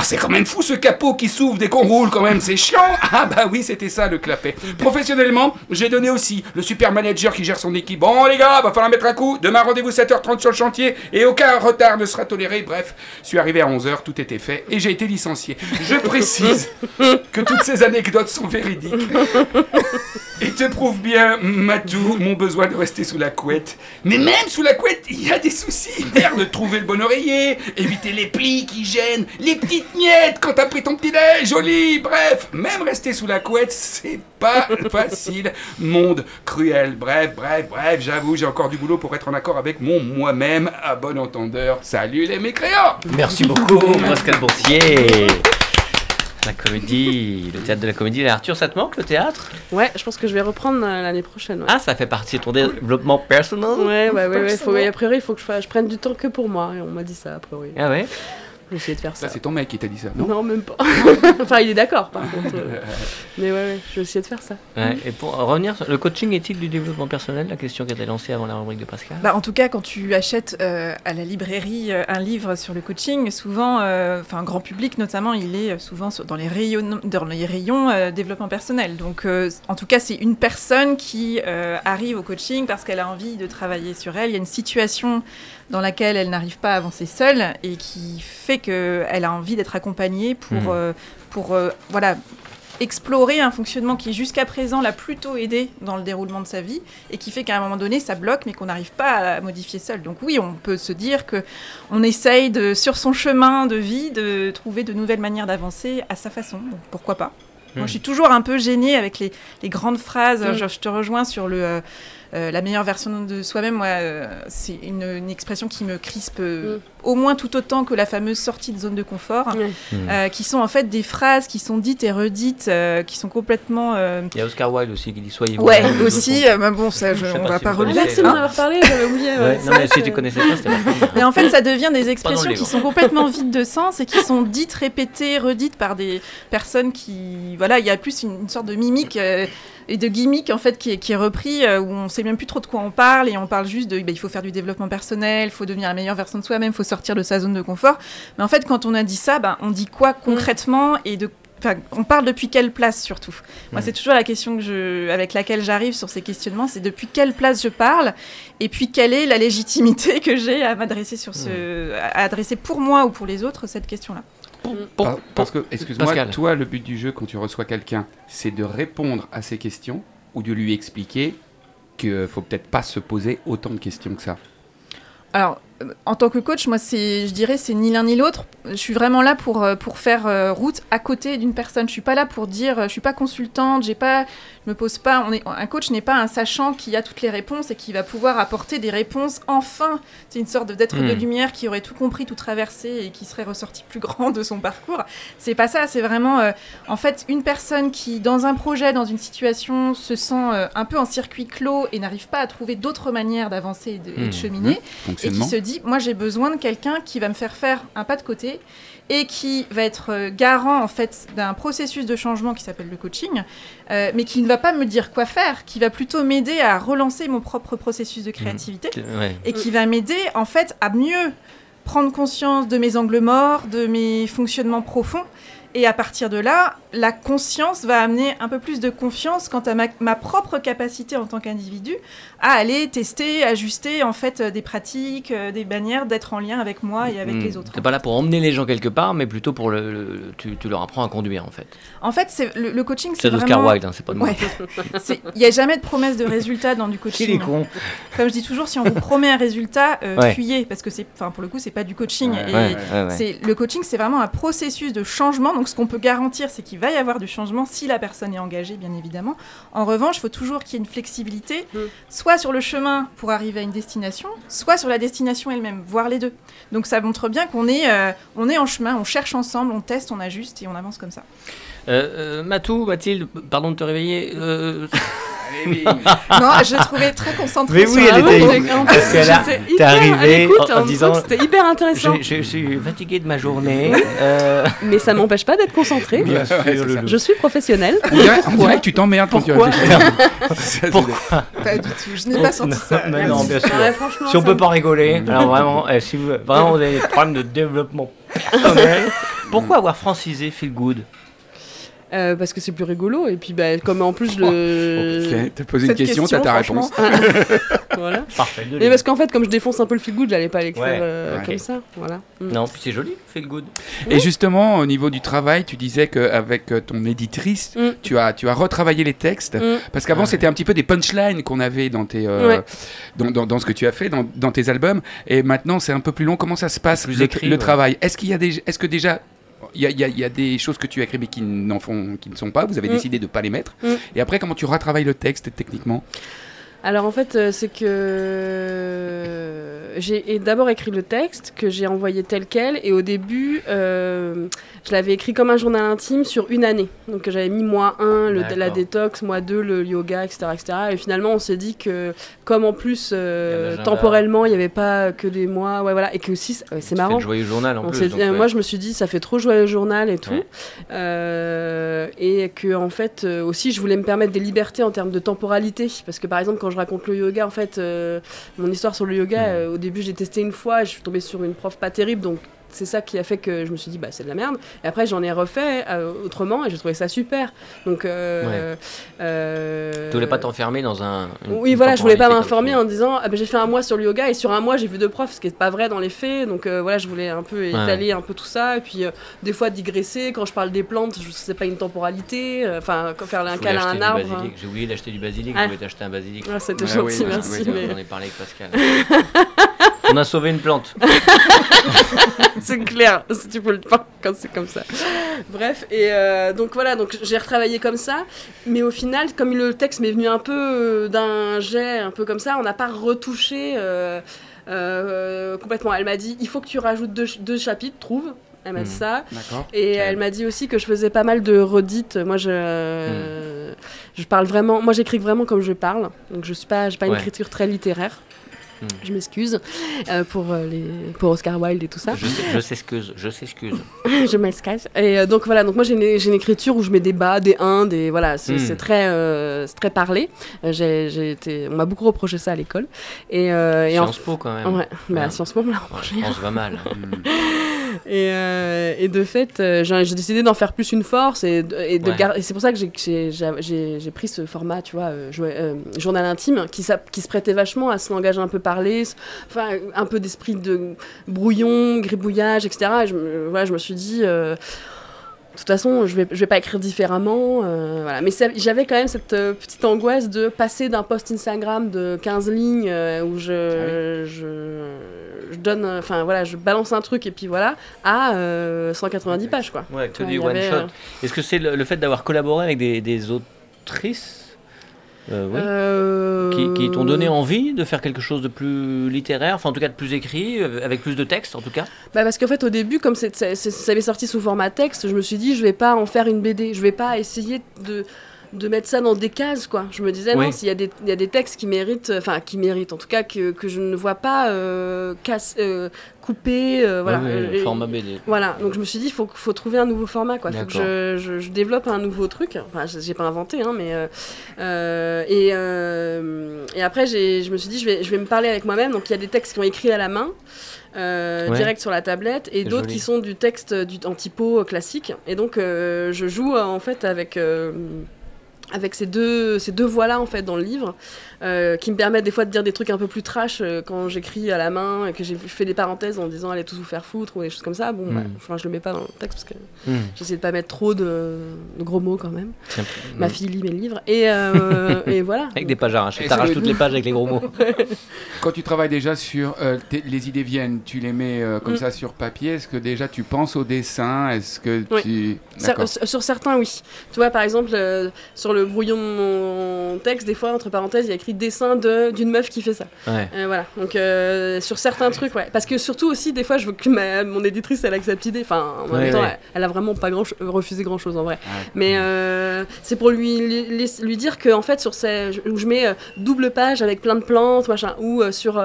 Ah, c'est quand même fou ce capot qui s'ouvre dès qu'on roule quand même, c'est chiant Ah bah oui, c'était ça le clapet. Professionnellement, j'ai donné aussi le super manager qui gère son équipe. Bon les gars, va falloir mettre un coup. Demain rendez-vous 7h30 sur le chantier et aucun retard ne sera toléré. Bref, je suis arrivé à 11h, tout était fait et j'ai été licencié. Je précise que toutes ces anecdotes sont véridiques et te prouvent bien, Matou, mon besoin de rester sous la couette. Mais même sous la couette, il y a des soucis. Merde de trouver le bon oreiller, éviter les plis qui gênent, les petits miette quand t'as pris ton petit déj, joli. Bref, même rester sous la couette, c'est pas facile. Monde cruel. Bref, bref, bref, j'avoue, j'ai encore du boulot pour être en accord avec mon moi-même. À bon entendeur, salut les mécréants. Merci beaucoup, Pascal Boursier. La comédie, le théâtre de la comédie. Arthur, ça te manque le théâtre? Ouais, je pense que je vais reprendre euh, l'année prochaine. Ah, ça fait partie de ton développement personnel? Ouais, ouais, ouais. ouais faut, a priori, il faut que je, je, prenne du temps que pour moi. Et on m'a dit ça, a priori. Ah ouais? J'ai essayé de faire ça. c'est ton mec qui t'a dit ça, non Non, même pas. enfin, il est d'accord, par contre. Mais ouais, ouais, je vais essayer de faire ça. et pour revenir, le coaching est-il du développement personnel La question qui a été lancée avant la rubrique de Pascal. Bah, en tout cas, quand tu achètes euh, à la librairie euh, un livre sur le coaching, souvent, euh, enfin, grand public notamment, il est souvent dans les rayons, dans les rayons développement personnel. Donc, en tout cas, c'est une personne qui arrive au coaching parce qu'elle a envie de travailler sur elle. Il y a une situation dans laquelle elle n'arrive pas à avancer seule et qui fait qu'elle a envie d'être accompagnée pour, hmm. euh, pour euh, voilà, explorer un fonctionnement qui jusqu'à présent l'a plutôt aidé dans le déroulement de sa vie et qui fait qu'à un moment donné ça bloque mais qu'on n'arrive pas à modifier seul. Donc oui, on peut se dire que on essaye de sur son chemin de vie de trouver de nouvelles manières d'avancer à sa façon. Donc pourquoi pas? Moi, hmm. je suis toujours un peu gênée avec les, les grandes phrases. Hmm. Je, je, te rejoins sur le euh, euh, la meilleure version de soi-même, moi, euh, c'est une, expression qui me crispe euh, mm. au moins tout autant que la fameuse sortie de zone de confort, mm. qui sont en fait des phrases qui sont dites et redites, qui sont complètement. Il y a Oscar Wilde aussi qui dit soyez vous. Ouais, aussi. mais bon, ça, je, on va pas relever. Merci de m'en avoir parlé, j'avais oublié. non, mais si tu connaissais pas, c'était Mais en fait, ça devient des expressions qui sont complètement vides de sens et qui sont dites, répétées, redites par des personnes qui. Voilà, il y a plus une, sorte de mimique et de gimmick en fait qui est, qui est repris où on sait même plus trop de quoi on parle et on parle juste de bah, il faut faire du développement personnel, il faut devenir la meilleure version de soi-même, il faut sortir de sa zone de confort. Mais en fait, quand on a dit ça, bah, on dit quoi concrètement et de Enfin, on parle depuis quelle place surtout? Moi, c'est toujours la question que je, avec laquelle j'arrive sur ces questionnements, c'est depuis quelle place je parle, et puis quelle est la légitimité que j'ai à m'adresser sur ce, à adresser pour moi ou pour les autres cette question-là. Parce que, excuse-moi, toi, le but du jeu quand tu reçois quelqu'un, c'est de répondre à ces questions ou de lui expliquer qu'il faut peut-être pas se poser autant de questions que ça. Alors, en tant que coach, moi, c'est, je dirais, c'est ni l'un ni l'autre. Je suis vraiment là pour, euh, pour faire euh, route à côté d'une personne. Je suis pas là pour dire, euh, je suis pas consultante, j'ai pas, je me pose pas. On est, un coach n'est pas un sachant qui a toutes les réponses et qui va pouvoir apporter des réponses. Enfin, c'est une sorte d'être de hmm. lumière qui aurait tout compris, tout traversé et qui serait ressorti plus grand de son parcours. C'est pas ça. C'est vraiment, en fait, une personne qui, dans un projet, dans une situation, se sent un peu en circuit clos et n'arrive pas à trouver d'autres manières d'avancer et de, hmm. cheminer, et qui se dit moi j'ai besoin de quelqu'un qui va me faire faire un pas de côté et qui va être euh, garant en fait d'un processus de changement qui s'appelle le coaching, euh, mais qui ne va pas me dire quoi faire, qui va plutôt m'aider à relancer mon propre processus de créativité mmh. et qui va m'aider en fait à mieux prendre conscience de mes angles morts, de mes fonctionnements profonds. Et à partir de là, la conscience va amener un peu plus de confiance quant à ma, propre capacité en tant qu'individu à aller tester, ajuster en fait des pratiques, euh, des manières d'être en lien avec moi et avec hmm. les autres. C'est pas là pour emmener les gens quelque part, mais plutôt pour le, tu, leur apprends à conduire en fait. En fait, c'est le, coaching, c'est vraiment. Oscar Wilde, hein, c'est pas de moi. Il n'y a jamais de promesse de résultat dans du coaching. Il est con. Comme je dis toujours, si on vous promet un résultat, euh, fuyez parce que c'est, enfin pour le coup, c'est pas du coaching. c'est le coaching, c'est vraiment un processus de changement. Donc ce qu'on peut garantir, c'est qu'il va y avoir du changement si la personne est engagée, bien évidemment. En revanche, il faut toujours qu'il y ait une flexibilité, mm. soit sur le chemin pour arriver à une destination, soit sur la destination elle-même, voire les deux. Donc ça montre bien qu'on est, euh, on est en chemin, on cherche ensemble, on teste, on ajuste et on avance comme ça. Euh, euh Matou, Mathilde, pardon de te réveiller. Euh, non, je trouvais très concentrée. Mais oui, elle était. Parce qu'elle t'es arrivée en, disant. C'était hyper intéressant. Je, suis fatiguée de ma journée. Euh... Mais ça m'empêche pas d'être concentrée. Bien sûr, je suis professionnelle. On dirait, que tu t'emmerdes quand tu réfléchis. Pourquoi Pas du tout. Je n'ai pas senti ça. Mais non, bien sûr. si on peut pas rigoler, alors vraiment, eh, si vous, vraiment vous avez des problèmes de développement personnel, pourquoi avoir francisé Feel Good? Euh, parce que c'est plus rigolo. Et puis, bah, comme en plus, le. T'as posé une question, t'as ta réponse. voilà. Parfait. Mais parce qu'en fait, comme je défonce un peu le feel good, j'allais pas l'écrire euh, comme ça. Voilà. Mm. Non, puis c'est joli, feel good. Et justement, au niveau du travail, tu disais qu'avec euh, ton éditrice, mm. tu, as, tu as retravaillé les textes. Mm. Parce qu'avant, c'était un petit peu des punchlines qu'on avait dans, tes, dans, dans, ce que tu as fait, dans, dans tes albums. Et maintenant, c'est un peu plus long. Comment ça se passe, le, le travail? Est-ce qu'il y a des, est-ce que déjà il y, a des choses que tu as écrites mais qui, font, qui ne sont pas. Vous avez mm. décidé de ne pas les mettre. Mm. Et après, comment tu retravailles le texte techniquement? Alors en fait, euh, c'est que j'ai d'abord écrit le texte que j'ai envoyé tel quel et au début, euh, je l'avais écrit comme un journal intime sur une année. Donc j'avais mis mois 1, le, la détox, mois 2, le yoga, etc. etc. Et finalement, on s'est dit que comme en plus, euh, temporellement, il n'y avait pas que des mois, ouais, voilà, et que aussi, c'est marrant. Joyeux journal en plus, Moi, je me suis dit, ça fait trop joyeux journal et tout. Euh, et que en fait, aussi, je voulais me permettre des libertés en termes de temporalité. Parce que par exemple, quand je raconte le yoga, en fait, mon histoire sur le yoga, hmm. au début, j'ai testé une fois, je suis tombée sur une prof pas terrible, donc c'est ça qui a fait que je me suis dit bah c'est de la merde. Et après j'en ai refait euh, autrement et j'ai trouvé ça super. Donc euh, euh, tu voulais pas t'enfermer dans un oui voilà je voulais pas m'informer en disant ah, bah, j'ai fait un mois sur le yoga et sur un mois j'ai vu deux profs ce qui est pas vrai dans les faits. Donc voilà je voulais un peu étaler un peu tout ça. Et puis des fois digresser quand je parle des plantes je sais pas une temporalité enfin faire un câlin à un arbre j'ai oublié d'acheter du basilic je voulais t'acheter un basilic. Ah, c'était gentil merci. j'en ai parlé avec Pascal on a sauvé une plante c'est clair, si tu peux le faire quand c'est comme ça. Bref, et euh, donc voilà, donc j'ai retravaillé comme ça, mais au final, comme le texte m'est venu un peu euh, d'un jet, un peu comme ça, on n'a pas retouché euh, complètement. Elle m'a dit, il faut que tu rajoutes deux, chapitres, trouve. Elle m'a dit mmh. ça. Et elle m'a dit aussi que je faisais pas mal de redites. Moi, je, mmh. je parle vraiment. Moi, j'écris vraiment comme je parle. Donc, je suis pas, j'ai pas une écriture très littéraire. Hmm. Je m'excuse euh, pour, euh, les, pour Oscar Wilde et tout ça. Je, s'excuse, je s'excuse. je m'excuse. Et euh, donc voilà, donc moi j'ai une, une, écriture où je mets des bas, des 1, des voilà, c'est hmm. très, très parlé. J'ai été, on m'a beaucoup reproché ça à l'école. Et, et Sciences Po quand même. Ouais, mais à Sciences Po on me l'a reproché. Ouais, va mal. Et, et, de fait, j'ai décidé d'en faire plus une force et, et c'est pour ça que j'ai pris ce format, tu vois, journal intime, qui, qui se prêtait vachement à ce langage un peu parler, enfin un peu d'esprit de brouillon, gribouillage, etc. Et je, voilà, je me suis dit, euh, toute façon, je vais, je vais pas écrire différemment. Euh, voilà. Mais j'avais quand même cette euh, petite angoisse de passer d'un post Instagram de 15 lignes où je, ah je, je, donne, enfin voilà, je balance un truc et puis voilà, à 190 pages quoi. Ouais, que du one shot. Est-ce que c'est le, le, fait d'avoir collaboré avec des, des autrices euh, euh, qui, t'ont donné envie de faire quelque chose de plus littéraire, enfin en tout cas de plus écrit, euh, avec plus de texte en tout cas? Bah Parce qu'en fait au début, comme ça avait sorti sous format texte, je me suis dit je vais pas en faire une BD, je vais pas essayer de de mettre ça dans des cases, quoi. Je me disais, non, s'il y, a des, y a des textes qui méritent, enfin, qui méritent, en tout cas, que, que je ne vois pas euh, casse, euh, couper, euh, voilà. format BD. Voilà, donc je me suis dit, il faut, faut trouver un nouveau format, quoi. Faut que je, je, je, développe un nouveau truc. Enfin, j'ai pas inventé, hein, mais. et, et après, je me suis dit, je vais, je vais me parler avec moi-même. Donc, il y a des textes qui ont écrit à la main. direct sur la tablette et d'autres qui sont du texte du, en typo classique et donc je joue en fait avec avec ces deux, ces deux voix-là en fait dans le livre, euh, qui me permettent des fois de dire des trucs un peu plus trash euh, quand j'écris à la main et que j'ai fait des parenthèses en disant allez tous vous faire foutre ou des choses comme ça. Bon, bah, mm. je le mets pas dans le texte parce que mm. j'essaie de pas mettre trop de, gros mots quand même. Ma fille lit mes livres et, euh, et voilà. Avec des pages arrachées, t'arraches toutes les pages avec les gros mots. quand tu travailles déjà sur les idées viennent, tu les mets comme mm. ça sur papier. Est-ce que déjà tu penses au dessin? Est-ce que tu sur certains oui. Tu vois par exemple sur le le brouillon de mon texte, des fois, entre parenthèses, il y a écrit dessin d'une meuf qui fait ça. Euh, voilà. Donc, euh, sur certains trucs, ouais. Parce que surtout aussi, des fois, je veux que ma, mon éditrice, elle accepte l'idée. Enfin, en même temps, elle, a vraiment pas grand refusé grand chose en vrai. Mais euh, c'est pour lui, lui, dire que, en fait, sur ces, où je mets double page avec plein de plantes, machin, ou sur,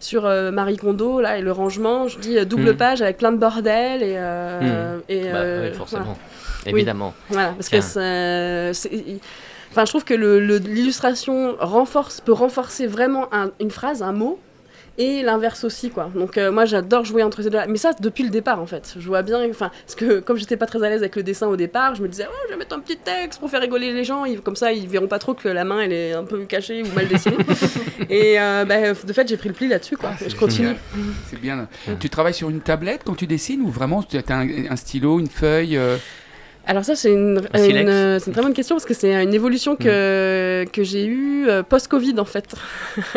sur Marie Kondo, là, et le rangement, je dis double hmm. page avec plein de bordel et. Hmm. et bah, forcément. Évidemment. Voilà, parce que c'est. Enfin, je trouve que l'illustration renforce, peut renforcer vraiment une phrase, un mot, et l'inverse aussi quoi. Donc euh, moi j'adore jouer entre ces deux là mais ça depuis le départ en fait. Je vois bien enfin parce que comme j'étais pas très à l'aise avec le dessin au départ, je me disais oh, je vais mettre un petit texte pour faire rigoler les gens, comme ça ils verront pas trop que la main elle est un peu cachée ou mal dessinée. et euh, bah, de fait j'ai pris le pli là-dessus quoi. Ah, je continue. C'est bien. Tu travailles sur une tablette quand tu dessines ou vraiment tu as un, stylo, une feuille euh, alors ça, c'est une, une, très bonne question parce que c'est une évolution que, mm. que j'ai eue euh, post-Covid en fait.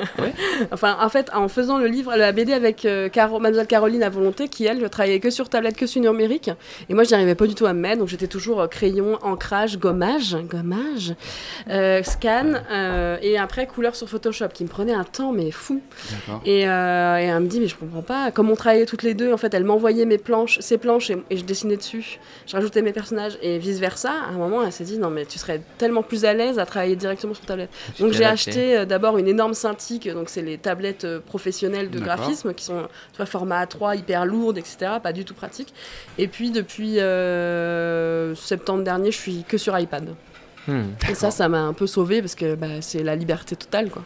enfin, en fait, en faisant le livre, la BD avec euh, Caro, Mademoiselle Caroline à volonté, qui elle, je travaillais que sur tablette, que sur numérique. Et moi, je n'arrivais pas du tout à me mettre, donc j'étais toujours euh, crayon, ancrage, gommage, gommage, scan, et après couleur sur Photoshop, qui me prenait un temps mais fou. Et, et, elle me dit, mais je comprends pas, comme on travaillait toutes les deux, en fait, elle m'envoyait mes planches, ses planches, et, et je dessinais dessus. Je rajoutais mes personnages et vice versa. À un moment, elle s'est dit non mais tu serais tellement plus à l'aise à travailler directement sur tablette. Donc j'ai acheté euh, d'abord une énorme Cintiq, donc c'est les tablettes euh, professionnelles de graphisme qui sont tu vois, format A3 hyper lourdes, etc. Pas du tout pratique. Et puis depuis euh, septembre dernier, je suis que sur iPad. Hmm. et ça, ça m'a un peu sauvé parce que bah, c'est la liberté totale quoi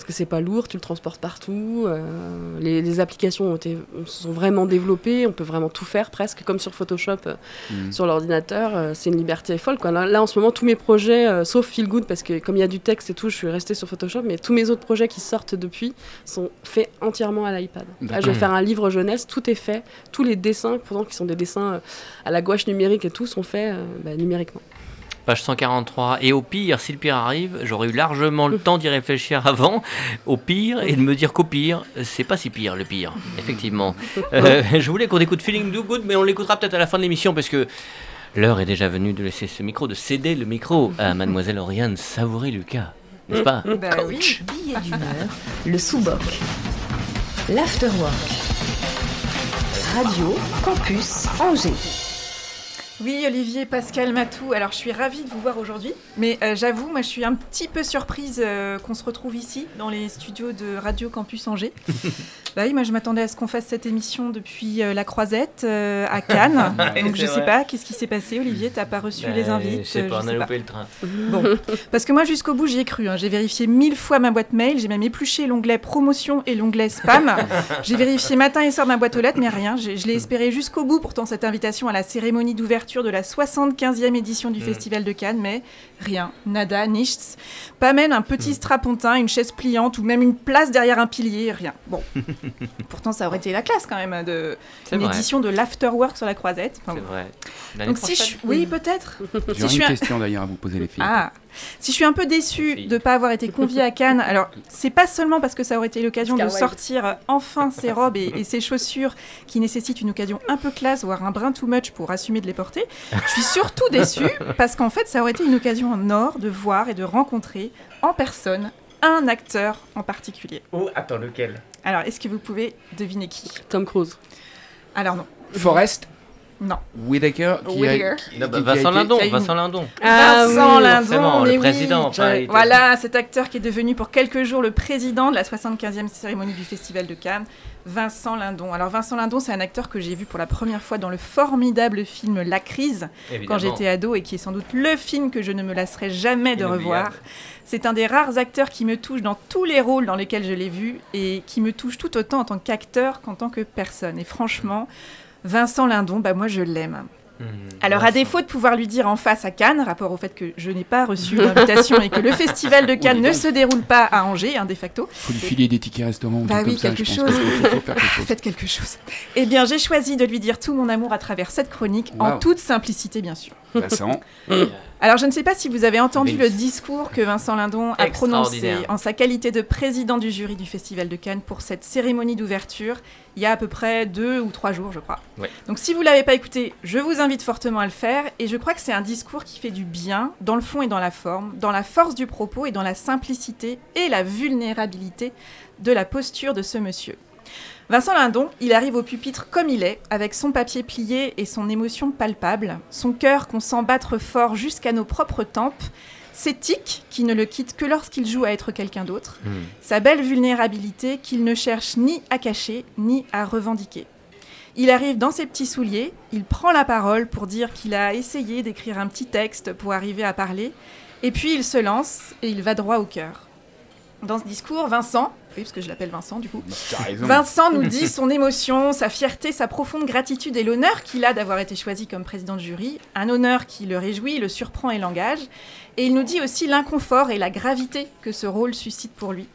parce que c'est pas lourd, tu le transportes partout. Euh, les, applications ont été, sont vraiment développées, on peut vraiment tout faire presque, comme sur Photoshop euh, mm. sur l'ordinateur. Euh, c'est une liberté folle. Quoi. Là, en ce moment, tous mes projets, sauf Feel Good, parce que comme il y a du texte et tout, je suis restée sur Photoshop, mais tous mes autres projets qui sortent depuis sont faits entièrement à l'iPad. je vais faire un livre jeunesse, tout est fait, tous les dessins, pourtant qui sont des dessins à la gouache numérique et tout, sont faits bah, numériquement page 143. Et au pire, si le pire arrive, j'aurais eu largement le temps d'y réfléchir avant, au pire, et de me dire qu'au pire, c'est pas si pire le pire, effectivement. Euh, je voulais qu'on écoute Feeling Do Good, mais on l'écoutera peut-être à la fin de l'émission parce que l'heure est déjà venue de laisser ce micro, de céder le micro à Mademoiselle Oriane Savouré-Lucas. N'est-ce pas? Oui, billet d'humeur, le sous-boc, l'afterwork, radio, campus, Angers. Oui, Olivier, Pascal, Matou. Alors, je suis ravie de vous voir aujourd'hui. Mais euh, j'avoue, moi, je suis un petit peu surprise euh, qu'on se retrouve ici, dans les studios de Radio Campus Angers. Bah oui, moi, je m'attendais à ce qu'on fasse cette émission depuis euh, la Croisette à Cannes. Donc, je sais pas, qu'est-ce qui s'est passé, Olivier? T'as pas reçu les bah, invites? Je sais pas, on a loupé le train. Bon, parce que moi, jusqu'au bout, j'y ai cru. Hein. J'ai vérifié mille fois ma boîte mail. J'ai même épluché l'onglet promotion et l'onglet spam. J'ai vérifié matin et soir ma boîte aux lettres, mais rien. Je l'ai espéré jusqu'au bout, pourtant, cette invitation à la cérémonie d'ouverture de la 75e édition du mm. Festival de Cannes, mais rien, nada, nichts. Pas même un petit mm. strapontin, une chaise pliante ou même une place derrière un pilier, rien. Bon, pourtant ça aurait été la classe quand même de une édition de l'Afterwork sur la Croisette. c'est vrai. Donc si je... oui peut-être. J'ai une question d'ailleurs à vous poser les filles. Ah. Si je suis un peu déçue de ne pas avoir été conviée à Cannes, alors c'est pas seulement parce que ça aurait été l'occasion de sortir enfin ses robes et, ses chaussures qui nécessitent une occasion un peu classe, voire un brin too much pour assumer de les porter. Je suis surtout déçue parce qu'en fait ça aurait été une occasion en or de voir et de rencontrer en personne un acteur en particulier. Oh, attends, lequel? Alors, est-ce que vous pouvez deviner qui? Tom Cruise. Alors non. Forrest? Non. Whitaker qui A, bah, Vincent Lindon, Vincent Lindon. Ah, Vincent Lindon, le président. voilà, cet acteur qui est devenu pour quelques jours le président de la 75e cérémonie du Festival de Cannes. Vincent Lindon. Alors Vincent Lindon, c'est un acteur que j'ai vu pour la première fois dans le formidable film La Crise quand j'étais ado et qui est sans doute le film que je ne me lasserai jamais de revoir. C'est un des rares acteurs qui me touche dans tous les rôles dans lesquels je l'ai vu et qui me touche tout autant en tant qu'acteur qu'en tant que personne. Et franchement, Vincent Lindon, bah moi je l'aime. Mmh, Alors, à défaut de pouvoir lui dire en face à Cannes, rapport au fait que je n'ai pas reçu d'invitation et que le festival de Cannes ne se déroule pas à Angers, hein, de facto. Il faut lui filer des tickets restaurant. Bah oui, quelque, chose. Faites quelque chose. Eh bien, j'ai choisi de lui dire tout mon amour à travers cette chronique, en toute simplicité, bien sûr. Vincent. Alors, je ne sais pas si vous avez entendu le discours que Vincent Lindon a prononcé en sa qualité de président du jury du Festival de Cannes pour cette cérémonie d'ouverture il y a à peu près deux ou trois jours, je crois. Donc, si vous ne l'avez pas écouté, je vous invite fortement à le faire. Et je crois que c'est un discours qui fait du bien dans le fond et dans la forme, dans la force du propos et dans la simplicité et la vulnérabilité de la posture de ce monsieur. Vincent Lindon, il arrive au pupitre comme il est, avec son papier plié et son émotion palpable, son cœur qu'on sent battre fort jusqu'à nos propres tempes, ses tics qui ne le quittent que lorsqu'il joue à être quelqu'un d'autre, hmm. sa belle vulnérabilité qu'il ne cherche ni à cacher ni à revendiquer. Il arrive dans ses petits souliers, il prend la parole pour dire qu'il a essayé d'écrire un petit texte pour arriver à parler, et puis il se lance et il va droit au cœur. Dans ce discours, Vincent, oui, parce que je l'appelle Vincent du coup. Vincent nous dit son émotion, sa fierté, sa profonde gratitude et l'honneur qu'il a d'avoir été choisi comme président de jury. Un honneur qui le réjouit, le surprend et l'engage. Et il nous dit aussi l'inconfort et la gravité que ce rôle suscite pour lui.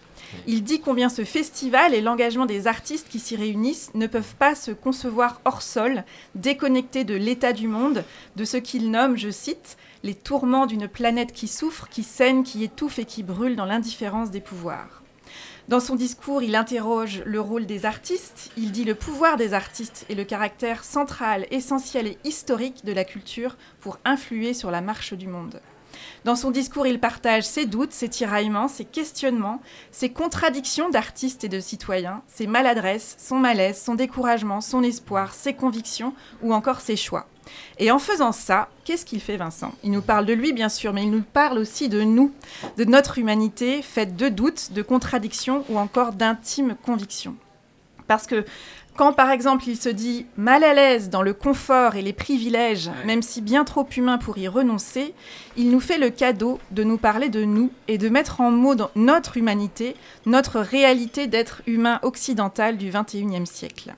Il dit combien ce festival et l'engagement des artistes qui s'y réunissent ne peuvent pas se concevoir hors sol, déconnectés de l'état du monde, de ce qu'il nomme, je cite, les tourments d'une planète qui souffre, qui saigne, qui étouffe et qui brûle dans l'indifférence des pouvoirs. Dans son discours, il interroge le rôle des artistes, il dit le pouvoir des artistes et le caractère central, essentiel et historique de la culture pour influer sur la marche du monde. Dans son discours, il partage ses doutes, ses tiraillements, ses questionnements, ses contradictions d'artistes et de citoyens, ses maladresses, son malaise, son découragement, son espoir, ses convictions ou encore ses choix. Et en faisant ça, qu'est-ce qu'il fait Vincent? Il nous parle de lui bien sûr, mais il nous parle aussi de nous, de notre humanité faite de doutes, de contradictions ou encore d'intimes convictions. Parce que quand par exemple il se dit mal à l'aise dans le confort et les privilèges, même si bien trop humain pour y renoncer, il nous fait le cadeau de nous parler de nous et de mettre en mots notre humanité, notre réalité d'être humain occidental du XXIe siècle.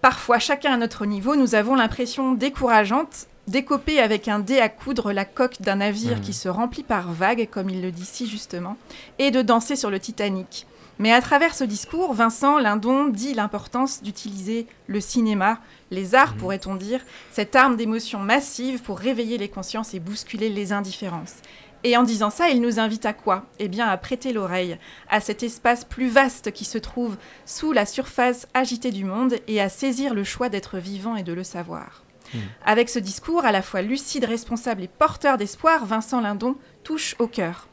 Parfois, chacun à notre niveau, nous avons l'impression décourageante d'écoper avec un dé à coudre la coque d'un navire mmh. qui se remplit par vagues, comme il le dit si justement, et de danser sur le Titanic. Mais à travers ce discours, Vincent Lindon dit l'importance d'utiliser le cinéma, les arts mmh. pourrait-on dire, cette arme d'émotion massive pour réveiller les consciences et bousculer les indifférences. Et en disant ça, il nous invite à quoi? Eh bien à prêter l'oreille à cet espace plus vaste qui se trouve sous la surface agitée du monde et à saisir le choix d'être vivant et de le savoir. Hmm. Avec ce discours à la fois lucide, responsable et porteur d'espoir, Vincent Lindon touche au cœur.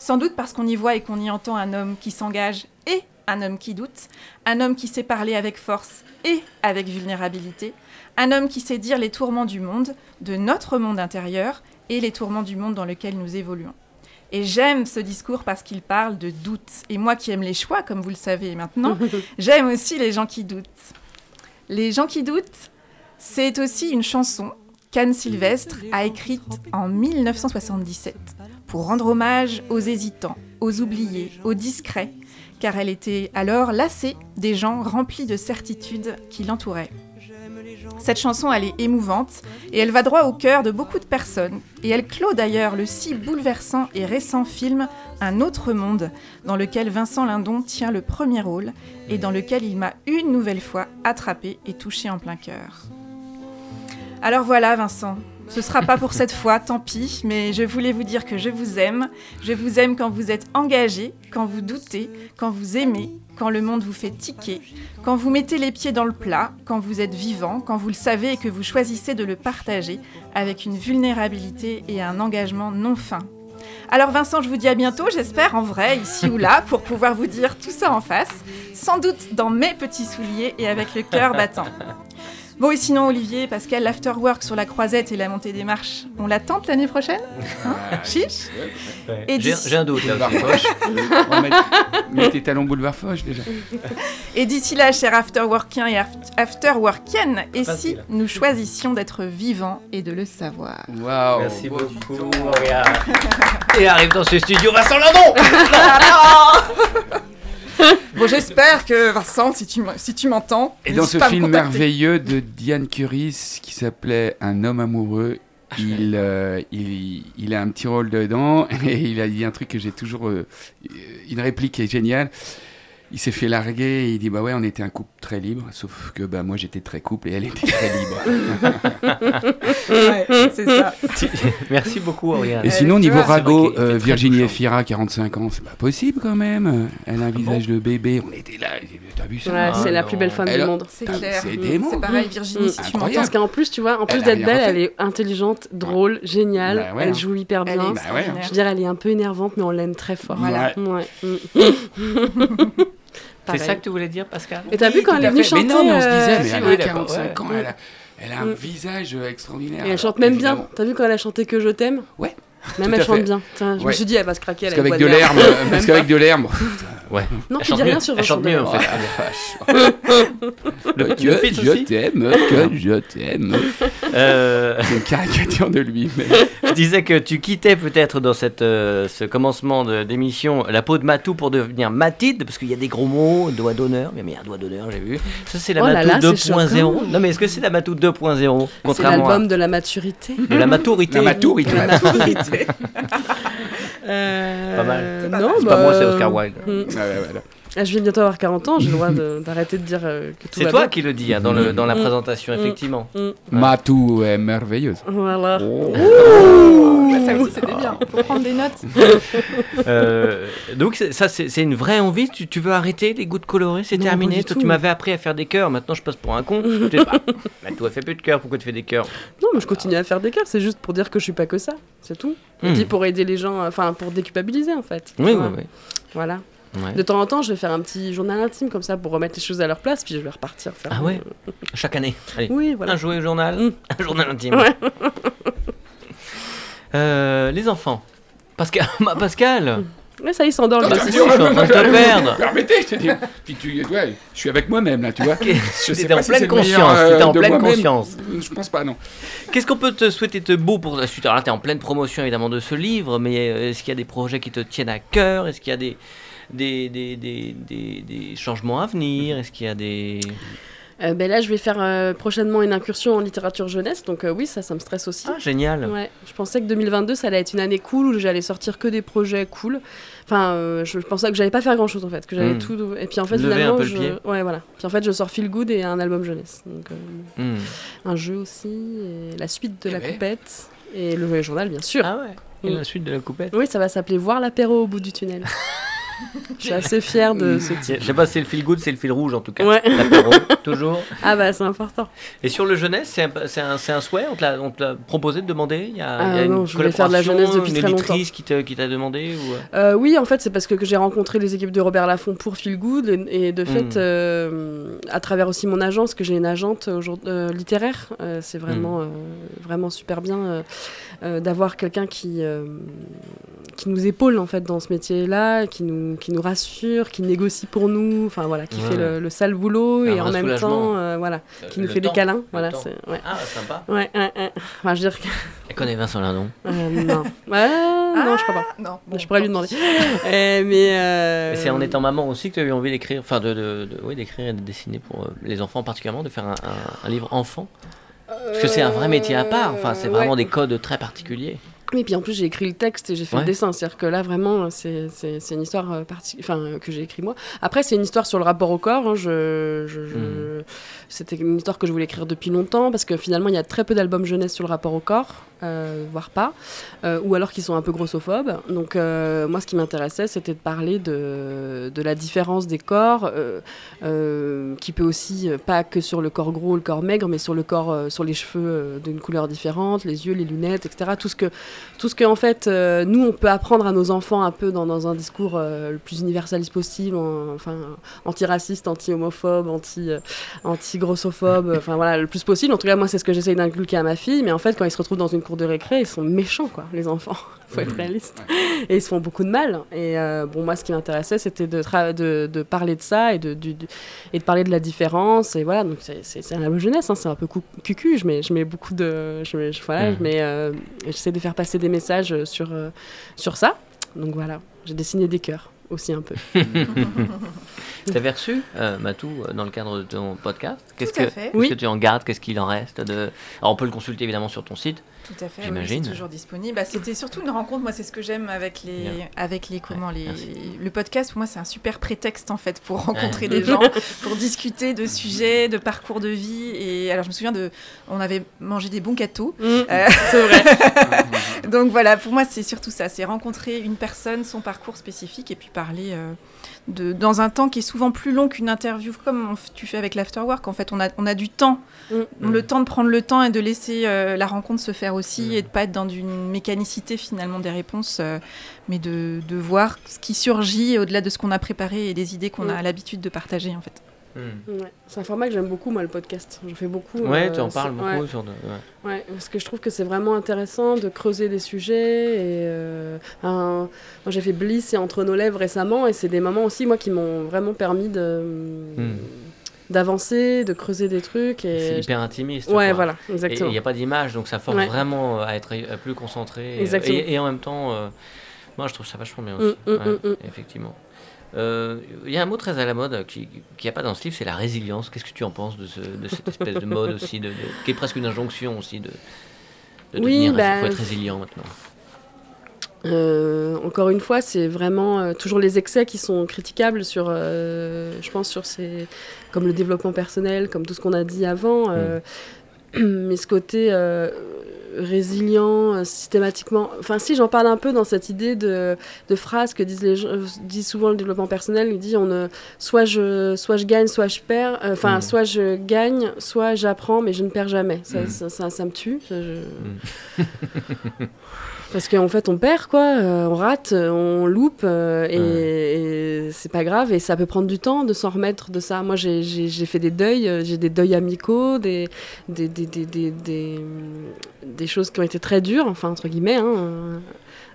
Sans doute parce qu'on y voit et qu'on y entend un homme qui s'engage et un homme qui doute, un homme qui sait parler avec force et avec vulnérabilité, un homme qui sait dire les tourments du monde, de notre monde intérieur, et les tourments du monde dans lequel nous évoluons. Et j'aime ce discours parce qu'il parle de doute. Et moi qui aime les choix, comme vous le savez maintenant, j'aime aussi les gens qui doutent. Les gens qui doutent, c'est aussi une chanson qu'Anne Sylvestre a écrite en 1977 pour rendre hommage aux hésitants, aux oubliés, aux discrets, car elle était alors lassée des gens remplis de certitudes qui l'entouraient. Cette chanson, elle est émouvante et elle va droit au cœur de beaucoup de personnes. Et elle clôt d'ailleurs le si bouleversant et récent film Un autre monde, dans lequel Vincent Lindon tient le premier rôle et dans lequel il m'a une nouvelle fois attrapé et touché en plein cœur. Alors voilà, Vincent, ce sera pas pour cette fois, tant pis, mais je voulais vous dire que je vous aime. Je vous aime quand vous êtes engagé, quand vous doutez, quand vous aimez, quand le monde vous fait tiquer, quand vous mettez les pieds dans le plat, quand vous êtes vivant, quand vous le savez et que vous choisissez de le partager avec une vulnérabilité et un engagement non fin. Alors Vincent, je vous dis à bientôt, j'espère, en vrai, ici ou là, pour pouvoir vous dire tout ça en face, sans doute dans mes petits souliers et avec le cœur battant. Bon, et sinon, Olivier, Pascal, l'afterwork sur la croisette et la montée des marches, on l'attend l'année prochaine hein Chiche J'ai un doute là. Mets tes talons boulevard Foch déjà. Et d'ici là, chers afterworkiens et afterworkiennes, et si nous choisissions d'être vivants et de le savoir Waouh. Merci beaucoup, Et arrive dans ce studio Vincent Landon Bon, j'espère que Vincent, si tu, si tu m'entends. Et dans ce film merveilleux de Diane Curis qui s'appelait Un homme amoureux, il, euh, il, il, a un petit rôle dedans et il a dit un truc que j'ai toujours. Euh, une réplique qui est géniale il s'est fait larguer et il dit bah ouais on était un couple très libre sauf que bah moi j'étais très couple et elle était très libre. Ouais, c'est ça. Merci beaucoup Aurélien. Et sinon niveau ragot euh, Virginie Efira 45 ans c'est pas possible quand même. Elle a un ah visage de bébé on était là t'as vu ça? Ouais, c'est la plus belle femme du monde. C'est clair. c'est c'est pareil Virginie si tu m'entends parce qu'en plus tu vois en plus d'être belle elle est intelligente drôle géniale. Bah elle joue hyper bien. bah je veux dire elle est un peu énervante mais on l'aime très fort. Voilà C'est ça que tu voulais dire, Pascal Et t'as vu quand elle est venue chanter Mais non, mais on se disait, mais elle a 45 ans, elle a, un mm. visage extraordinaire. Et elle chante même bien. T'as vu quand elle a chanté Que je t'aime? Ouais. Même elle chante bien. je me suis dit, elle va se craquer. Parce qu'avec de l'herbe, parce qu'avec de l'herbe. Ouais. Non, tu dis rien sur Elle chante mieux en fait. Le, que je t'aime, que je t'aime. C'est une caricature de lui. Mais... Je disais que tu quittais peut-être dans cette, euh, ce commencement d'émission la peau de Matou pour devenir Matide, parce qu'il y a des gros mots, doigt d'honneur. Mais il y a un doigt d'honneur, j'ai vu. Ça, c'est la oh Matou 2.0. Non, mais est-ce que c'est la Matou 2.0 C'est l'album de la maturité. De la maturité. La maturité. La maturité. Euh, pas mal. Non, bah, pas moi, c'est Oscar Wilde. Hmm. Ah, je vais bientôt avoir 40 ans, j'ai le droit d'arrêter de, dire euh, que tout C'est toi qui le dis hein, dans, le, dans la hmm. présentation, hmm. effectivement. Matou est merveilleuse. Voilà. Oh. Bah, ça aussi, c'était bien. Faut prendre des notes. euh, donc, ça, c'est une vraie envie. Tu, tu, veux arrêter les gouttes colorées C'est terminé. Toi, tu m'avais appris à faire des cœurs. Maintenant, je passe pour un con. tu pas. Matou a fait plus de cœurs. Pourquoi tu fais des cœurs? Non, mais je continue à faire des cœurs. C'est juste pour dire que je suis pas que ça. C'est tout. Et puis pour aider les gens, enfin, pour déculpabiliser, en fait. Oui, oui, oui. Voilà. De temps en temps, je vais faire un petit journal intime comme ça pour remettre les choses à leur place, puis je vais repartir faire. Ah ouais Chaque année Allez. Oui, voilà. Un jouet au journal, mm. un journal intime. euh, les enfants. Pascal, Pascal mais ça, il s'endort. Je suis en train de te perdre. Permettez, je te dis. Puis tu, ouais, je suis avec moi-même là, tu vois. Je sais pas en pleine conscience. Euh, en pleine conscience. Je pense pas, non. Qu'est-ce qu'on peut te souhaiter de beau pour la suite? Alors là, t'es en pleine promotion évidemment de ce livre, mais euh, est-ce qu'il y a des projets qui te tiennent à cœur? Est-ce qu'il y a des des, des, des, des, changements à venir? Est-ce qu'il y a des... Euh, ben là, je vais faire euh, prochainement une incursion en littérature jeunesse, donc euh, oui, ça, ça me stresse aussi. Ah, génial. Ouais, je pensais que 2022, ça allait être une année cool où j'allais sortir que des projets cool. Enfin, je pensais que j'allais pas faire grand chose en fait, que j'allais hmm. tout. Et puis en fait, finalement, je... ouais, voilà. Puis en fait, je sors Feel Good et un album jeunesse, donc hmm. un jeu aussi, et la suite de eh la ben. coupette et le journal, bien sûr. Ah ouais. Et la suite de la coupette. Oui, ça va s'appeler Voir l'apéro au bout du tunnel. Je suis assez fière de ce titre. Je sais pas si c'est le fil good, c'est le fil rouge en tout cas. Ouais. toujours. Ah bah c'est important. Et sur le jeunesse, c'est un, un, un, souhait? On te l'a proposé de demander? Il y a, ah, il y a non, je voulais faire de la jeunesse depuis une très longtemps. qui t'a demandé ou... Euh, Oui, en fait, c'est parce que, j'ai rencontré les équipes de Robert Laffont pour Feel Good et, de fait, hmm. euh, à travers aussi mon agence, que j'ai une agente euh, littéraire, euh, c'est vraiment, hmm. vraiment super bien d'avoir quelqu'un qui, qui nous épaule en fait dans ce métier-là, qui nous, qui nous rassure, qui négocie pour nous, enfin voilà, qui fait le, le, sale boulot et en même temps, euh, voilà, qui nous fait des câlins. Voilà, c'est, ouais. Ah, sympa. Ouais, ouais, ouais. Enfin, je veux dire que... Elle connaît Vincent Lindon euh, Non. Ouais, non, je crois pas. Non, je pourrais lui demander. euh, mais, euh... mais c'est en étant maman aussi que tu as eu envie d'écrire, enfin, de, de, de, oui, d'écrire et de dessiner pour euh, les enfants particulièrement, de faire un, un, un livre enfant? Parce que c'est un vrai métier à part, enfin, c'est vraiment des codes très particuliers. Oui, puis en plus j'ai écrit le texte et j'ai fait le dessin. C'est-à-dire que là vraiment c'est une histoire euh, enfin, que j'ai écrit moi. Après c'est une histoire sur le rapport au corps. Hein. Je, je, hmm. C'était une histoire que je voulais écrire depuis longtemps parce que finalement il y a très peu d'albums jeunesse sur le rapport au corps, euh, voire pas, euh, ou alors qui sont un peu grossophobes. Donc euh, moi ce qui m'intéressait c'était de parler de, de, la différence des corps, qui peut aussi pas que sur le corps gros, le corps maigre, mais sur le corps, sur les cheveux d'une couleur différente, les yeux, les lunettes, etc. Tout ce que tout ce que en fait nous on peut apprendre à nos enfants un peu dans, dans un discours le plus universaliste possible, enfin anti-raciste, anti-homophobe, anti, anti-grossophobe, enfin voilà le plus possible. En tout cas moi c'est ce que j'essaye d'inculquer à ma fille, mais en fait quand ils se retrouvent dans une cour de récré, ils sont méchants quoi, les enfants. faut être réaliste. Et ils se font beaucoup de mal. Et bon moi ce qui m'intéressait c'était de, de, de, parler de ça et de, et de parler de la différence. Et voilà, donc c'est un jeunesse, hein, c'est un peu cucu. Je mets, je mets beaucoup de. Je, voilà, mmh. euh, j'essaie de faire passer des messages sur, euh, sur ça. Donc voilà, j'ai dessiné des cœurs aussi un peu. tu avais reçu, euh, Matou, euh, dans le cadre de ton podcast? Qu'est-ce que, oui. que tu en gardes? Qu'est-ce qu'il en reste de... Alors, on peut le consulter évidemment sur ton site. Tout à fait, j'imagine. c'est toujours disponible. Bah, c'était surtout une rencontre. Moi, c'est ce que j'aime avec les, avec les comment les. Le podcast, pour moi, c'est un super prétexte en fait pour rencontrer des gens, pour discuter de sujets, de parcours de vie. Et alors, je me souviens de, on avait mangé des bons gâteaux. Mmh. Euh, c'est vrai. Donc voilà, pour moi, c'est surtout ça, c'est rencontrer une personne, son parcours spécifique, et puis parler. Euh, de, dans un temps qui est souvent plus long qu'une interview, comme tu fais avec l'afterwork. En fait, on a, on a du temps, mm. le temps de prendre le temps et de laisser euh, la rencontre se faire aussi mm. et de pas être dans une mécanicité finalement des réponses, euh, mais de, de, voir ce qui surgit au-delà de ce qu'on a préparé et des idées qu'on a mm. l'habitude de partager en fait. Hmm. C'est un format que j'aime beaucoup, moi, le podcast. Je fais beaucoup. Ouais, euh, tu en parles beaucoup. Sur ouais. parce que je trouve que c'est vraiment intéressant de creuser des sujets. Et, euh, moi, j'ai fait Bliss et Entre nos lèvres récemment, et c'est des moments aussi, moi, qui m'ont vraiment permis de. Hmm. d'avancer, de creuser des trucs. Et... C'est hyper intimiste. Ouais, voilà, exactement. Il n'y a pas d'image, donc ça force vraiment à être plus concentré. Exactement. Et, en même temps, euh, moi je trouve ça vachement bien aussi. Mm, effectivement. Euh, il y a un mot très à la mode qui n'y a pas dans ce livre, c'est la résilience. Qu'est-ce que tu en penses de, cette espèce de mode aussi, de, qui est presque une injonction aussi de, de oui, devenir, bah, faut être résilient maintenant euh, encore une fois, c'est vraiment euh, toujours les excès qui sont critiquables sur, je pense, sur ces, comme le développement personnel, comme tout ce qu'on a dit avant. Mm. mais ce côté résilient euh, systématiquement. Enfin, si j'en parle un peu dans cette idée de, de phrase que disent, les gens, disent souvent le développement personnel, il dit on, soit, je, soit je gagne, soit je perds. Euh, enfin, mm. soit je gagne, soit j'apprends, mais je ne perds jamais. Ça, mm. ça, ça, me tue. Mm. Parce qu'en fait, on perd, quoi. Euh, on rate, euh, on loupe, euh, et, c'est pas grave. Et ça peut prendre du temps de s'en remettre de ça. Moi, j'ai fait des deuils, j'ai des deuils amicaux, des des, des, des, des, choses qui ont été très dures, enfin, entre guillemets. Hein,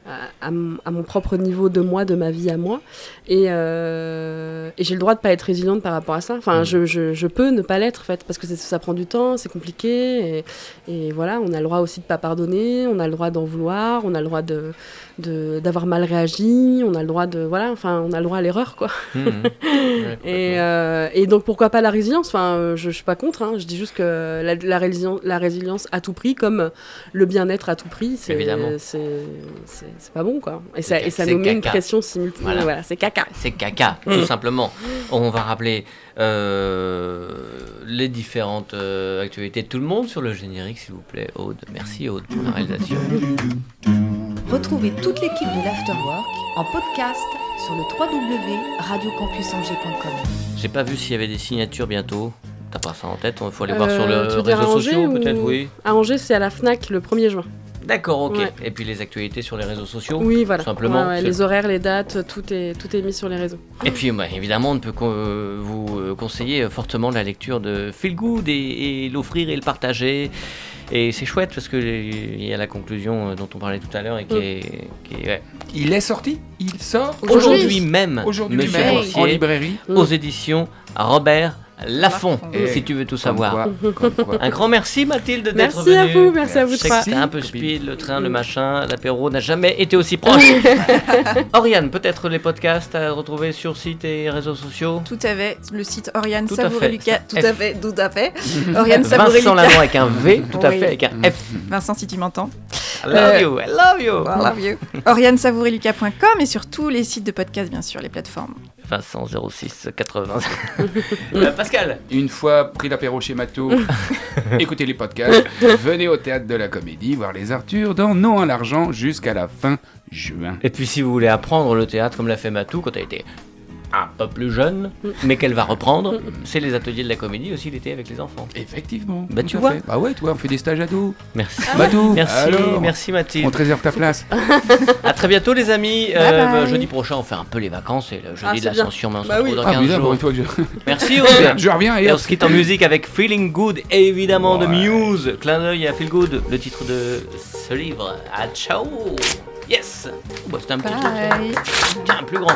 à, mon propre niveau de moi, de ma vie à moi. Et, euh, et j'ai le droit de pas être résiliente par rapport à ça. Enfin, mm. je, je, je, peux ne pas l'être, en fait, parce que ça prend du temps, c'est compliqué. Et, et, voilà, on a le droit aussi de pas pardonner, on a le droit d'en vouloir, on a le droit de d'avoir mal réagi, on a le droit de voilà, enfin on a le droit à l'erreur quoi. Mmh, mmh. et, euh, et, donc pourquoi pas la résilience? Enfin, euh, je, je, suis pas contre, hein. je dis juste que la, la, résilience, la résilience à tout prix, comme le bien-être à tout prix, c'est c'est pas bon quoi. Et ça, et ça nous met une pression simultanée. Voilà, c'est caca. C'est caca, tout mmh. simplement. On va rappeler euh, les différentes actualités de tout le monde sur le générique, s'il vous plaît, Aude. Merci Aude pour la réalisation. Retrouvez toute l'équipe de l'Afterwork en podcast sur le www.radiocampusangers.com. J'ai pas vu s'il y avait des signatures bientôt. T'as pas ça en tête Il faut aller voir sur les euh, réseaux sociaux peut-être, oui. À Angers, c'est à la FNAC le 1er juin. D'accord, ok. Et puis les actualités sur les réseaux sociaux Oui, voilà. Simplement. les horaires, les dates, tout est, tout est mis sur les réseaux. Et puis, bah, évidemment, on peut vous euh, conseiller fortement la lecture de Feel Good et l'offrir et le partager. Et c'est chouette parce qu'il y a la conclusion euh, dont on parlait tout à l'heure et qui mm. est. Qui est Il est sorti Il sort aujourd'hui même. Aujourd'hui même, en librairie. Aux éditions Robert Lafont, si tu veux tout savoir. Un grand merci Mathilde d'être venue. Merci à vous, merci à vous trois. C'était un peu speed, le train, le machin, l'apéro n'a jamais été aussi proche. Oriane, peut-être les podcasts à retrouver sur site et réseaux sociaux? Tout à fait, le site Oriane Savouré Lucas, tout à fait, tout à fait. Oriane Savouré Vincent Lamont avec un V, tout à fait, avec un F. Vincent, si tu m'entends. I love you, I love you. I love you. Oriane Lucas.com et sur tous les sites de podcast, bien sûr, les plateformes. Vincent 06 80. Euh, Pascal. Une fois pris l'apéro chez Mato, écoutez les podcasts, venez au théâtre de la comédie voir les Arthurs dans Non à l'argent jusqu'à la fin juin. Et puis si vous voulez apprendre le théâtre comme l'a fait Matou quand a été un peu plus jeune, mais qu'elle va reprendre. C'est les ateliers de la comédie aussi l'été avec les enfants. Effectivement. Bah tu vois. Bah ouais, toi, on fait des stages ados. Merci. Ah merci, merci Mathilde. On te réserve ta place. à très bientôt les amis. Euh, jeudi prochain, on fait un peu les vacances et le jeudi ah, de l'ascension, mais on bah oui. dans 15 ah, jours. Je... Merci. je reviens et, on se quitte en musique avec Feeling Good, évidemment de Muse. Clin d'œil à Feel Good, le titre de ce livre. À ciao. Yes. Bah, C'était un petit truc. Tiens, plus grand.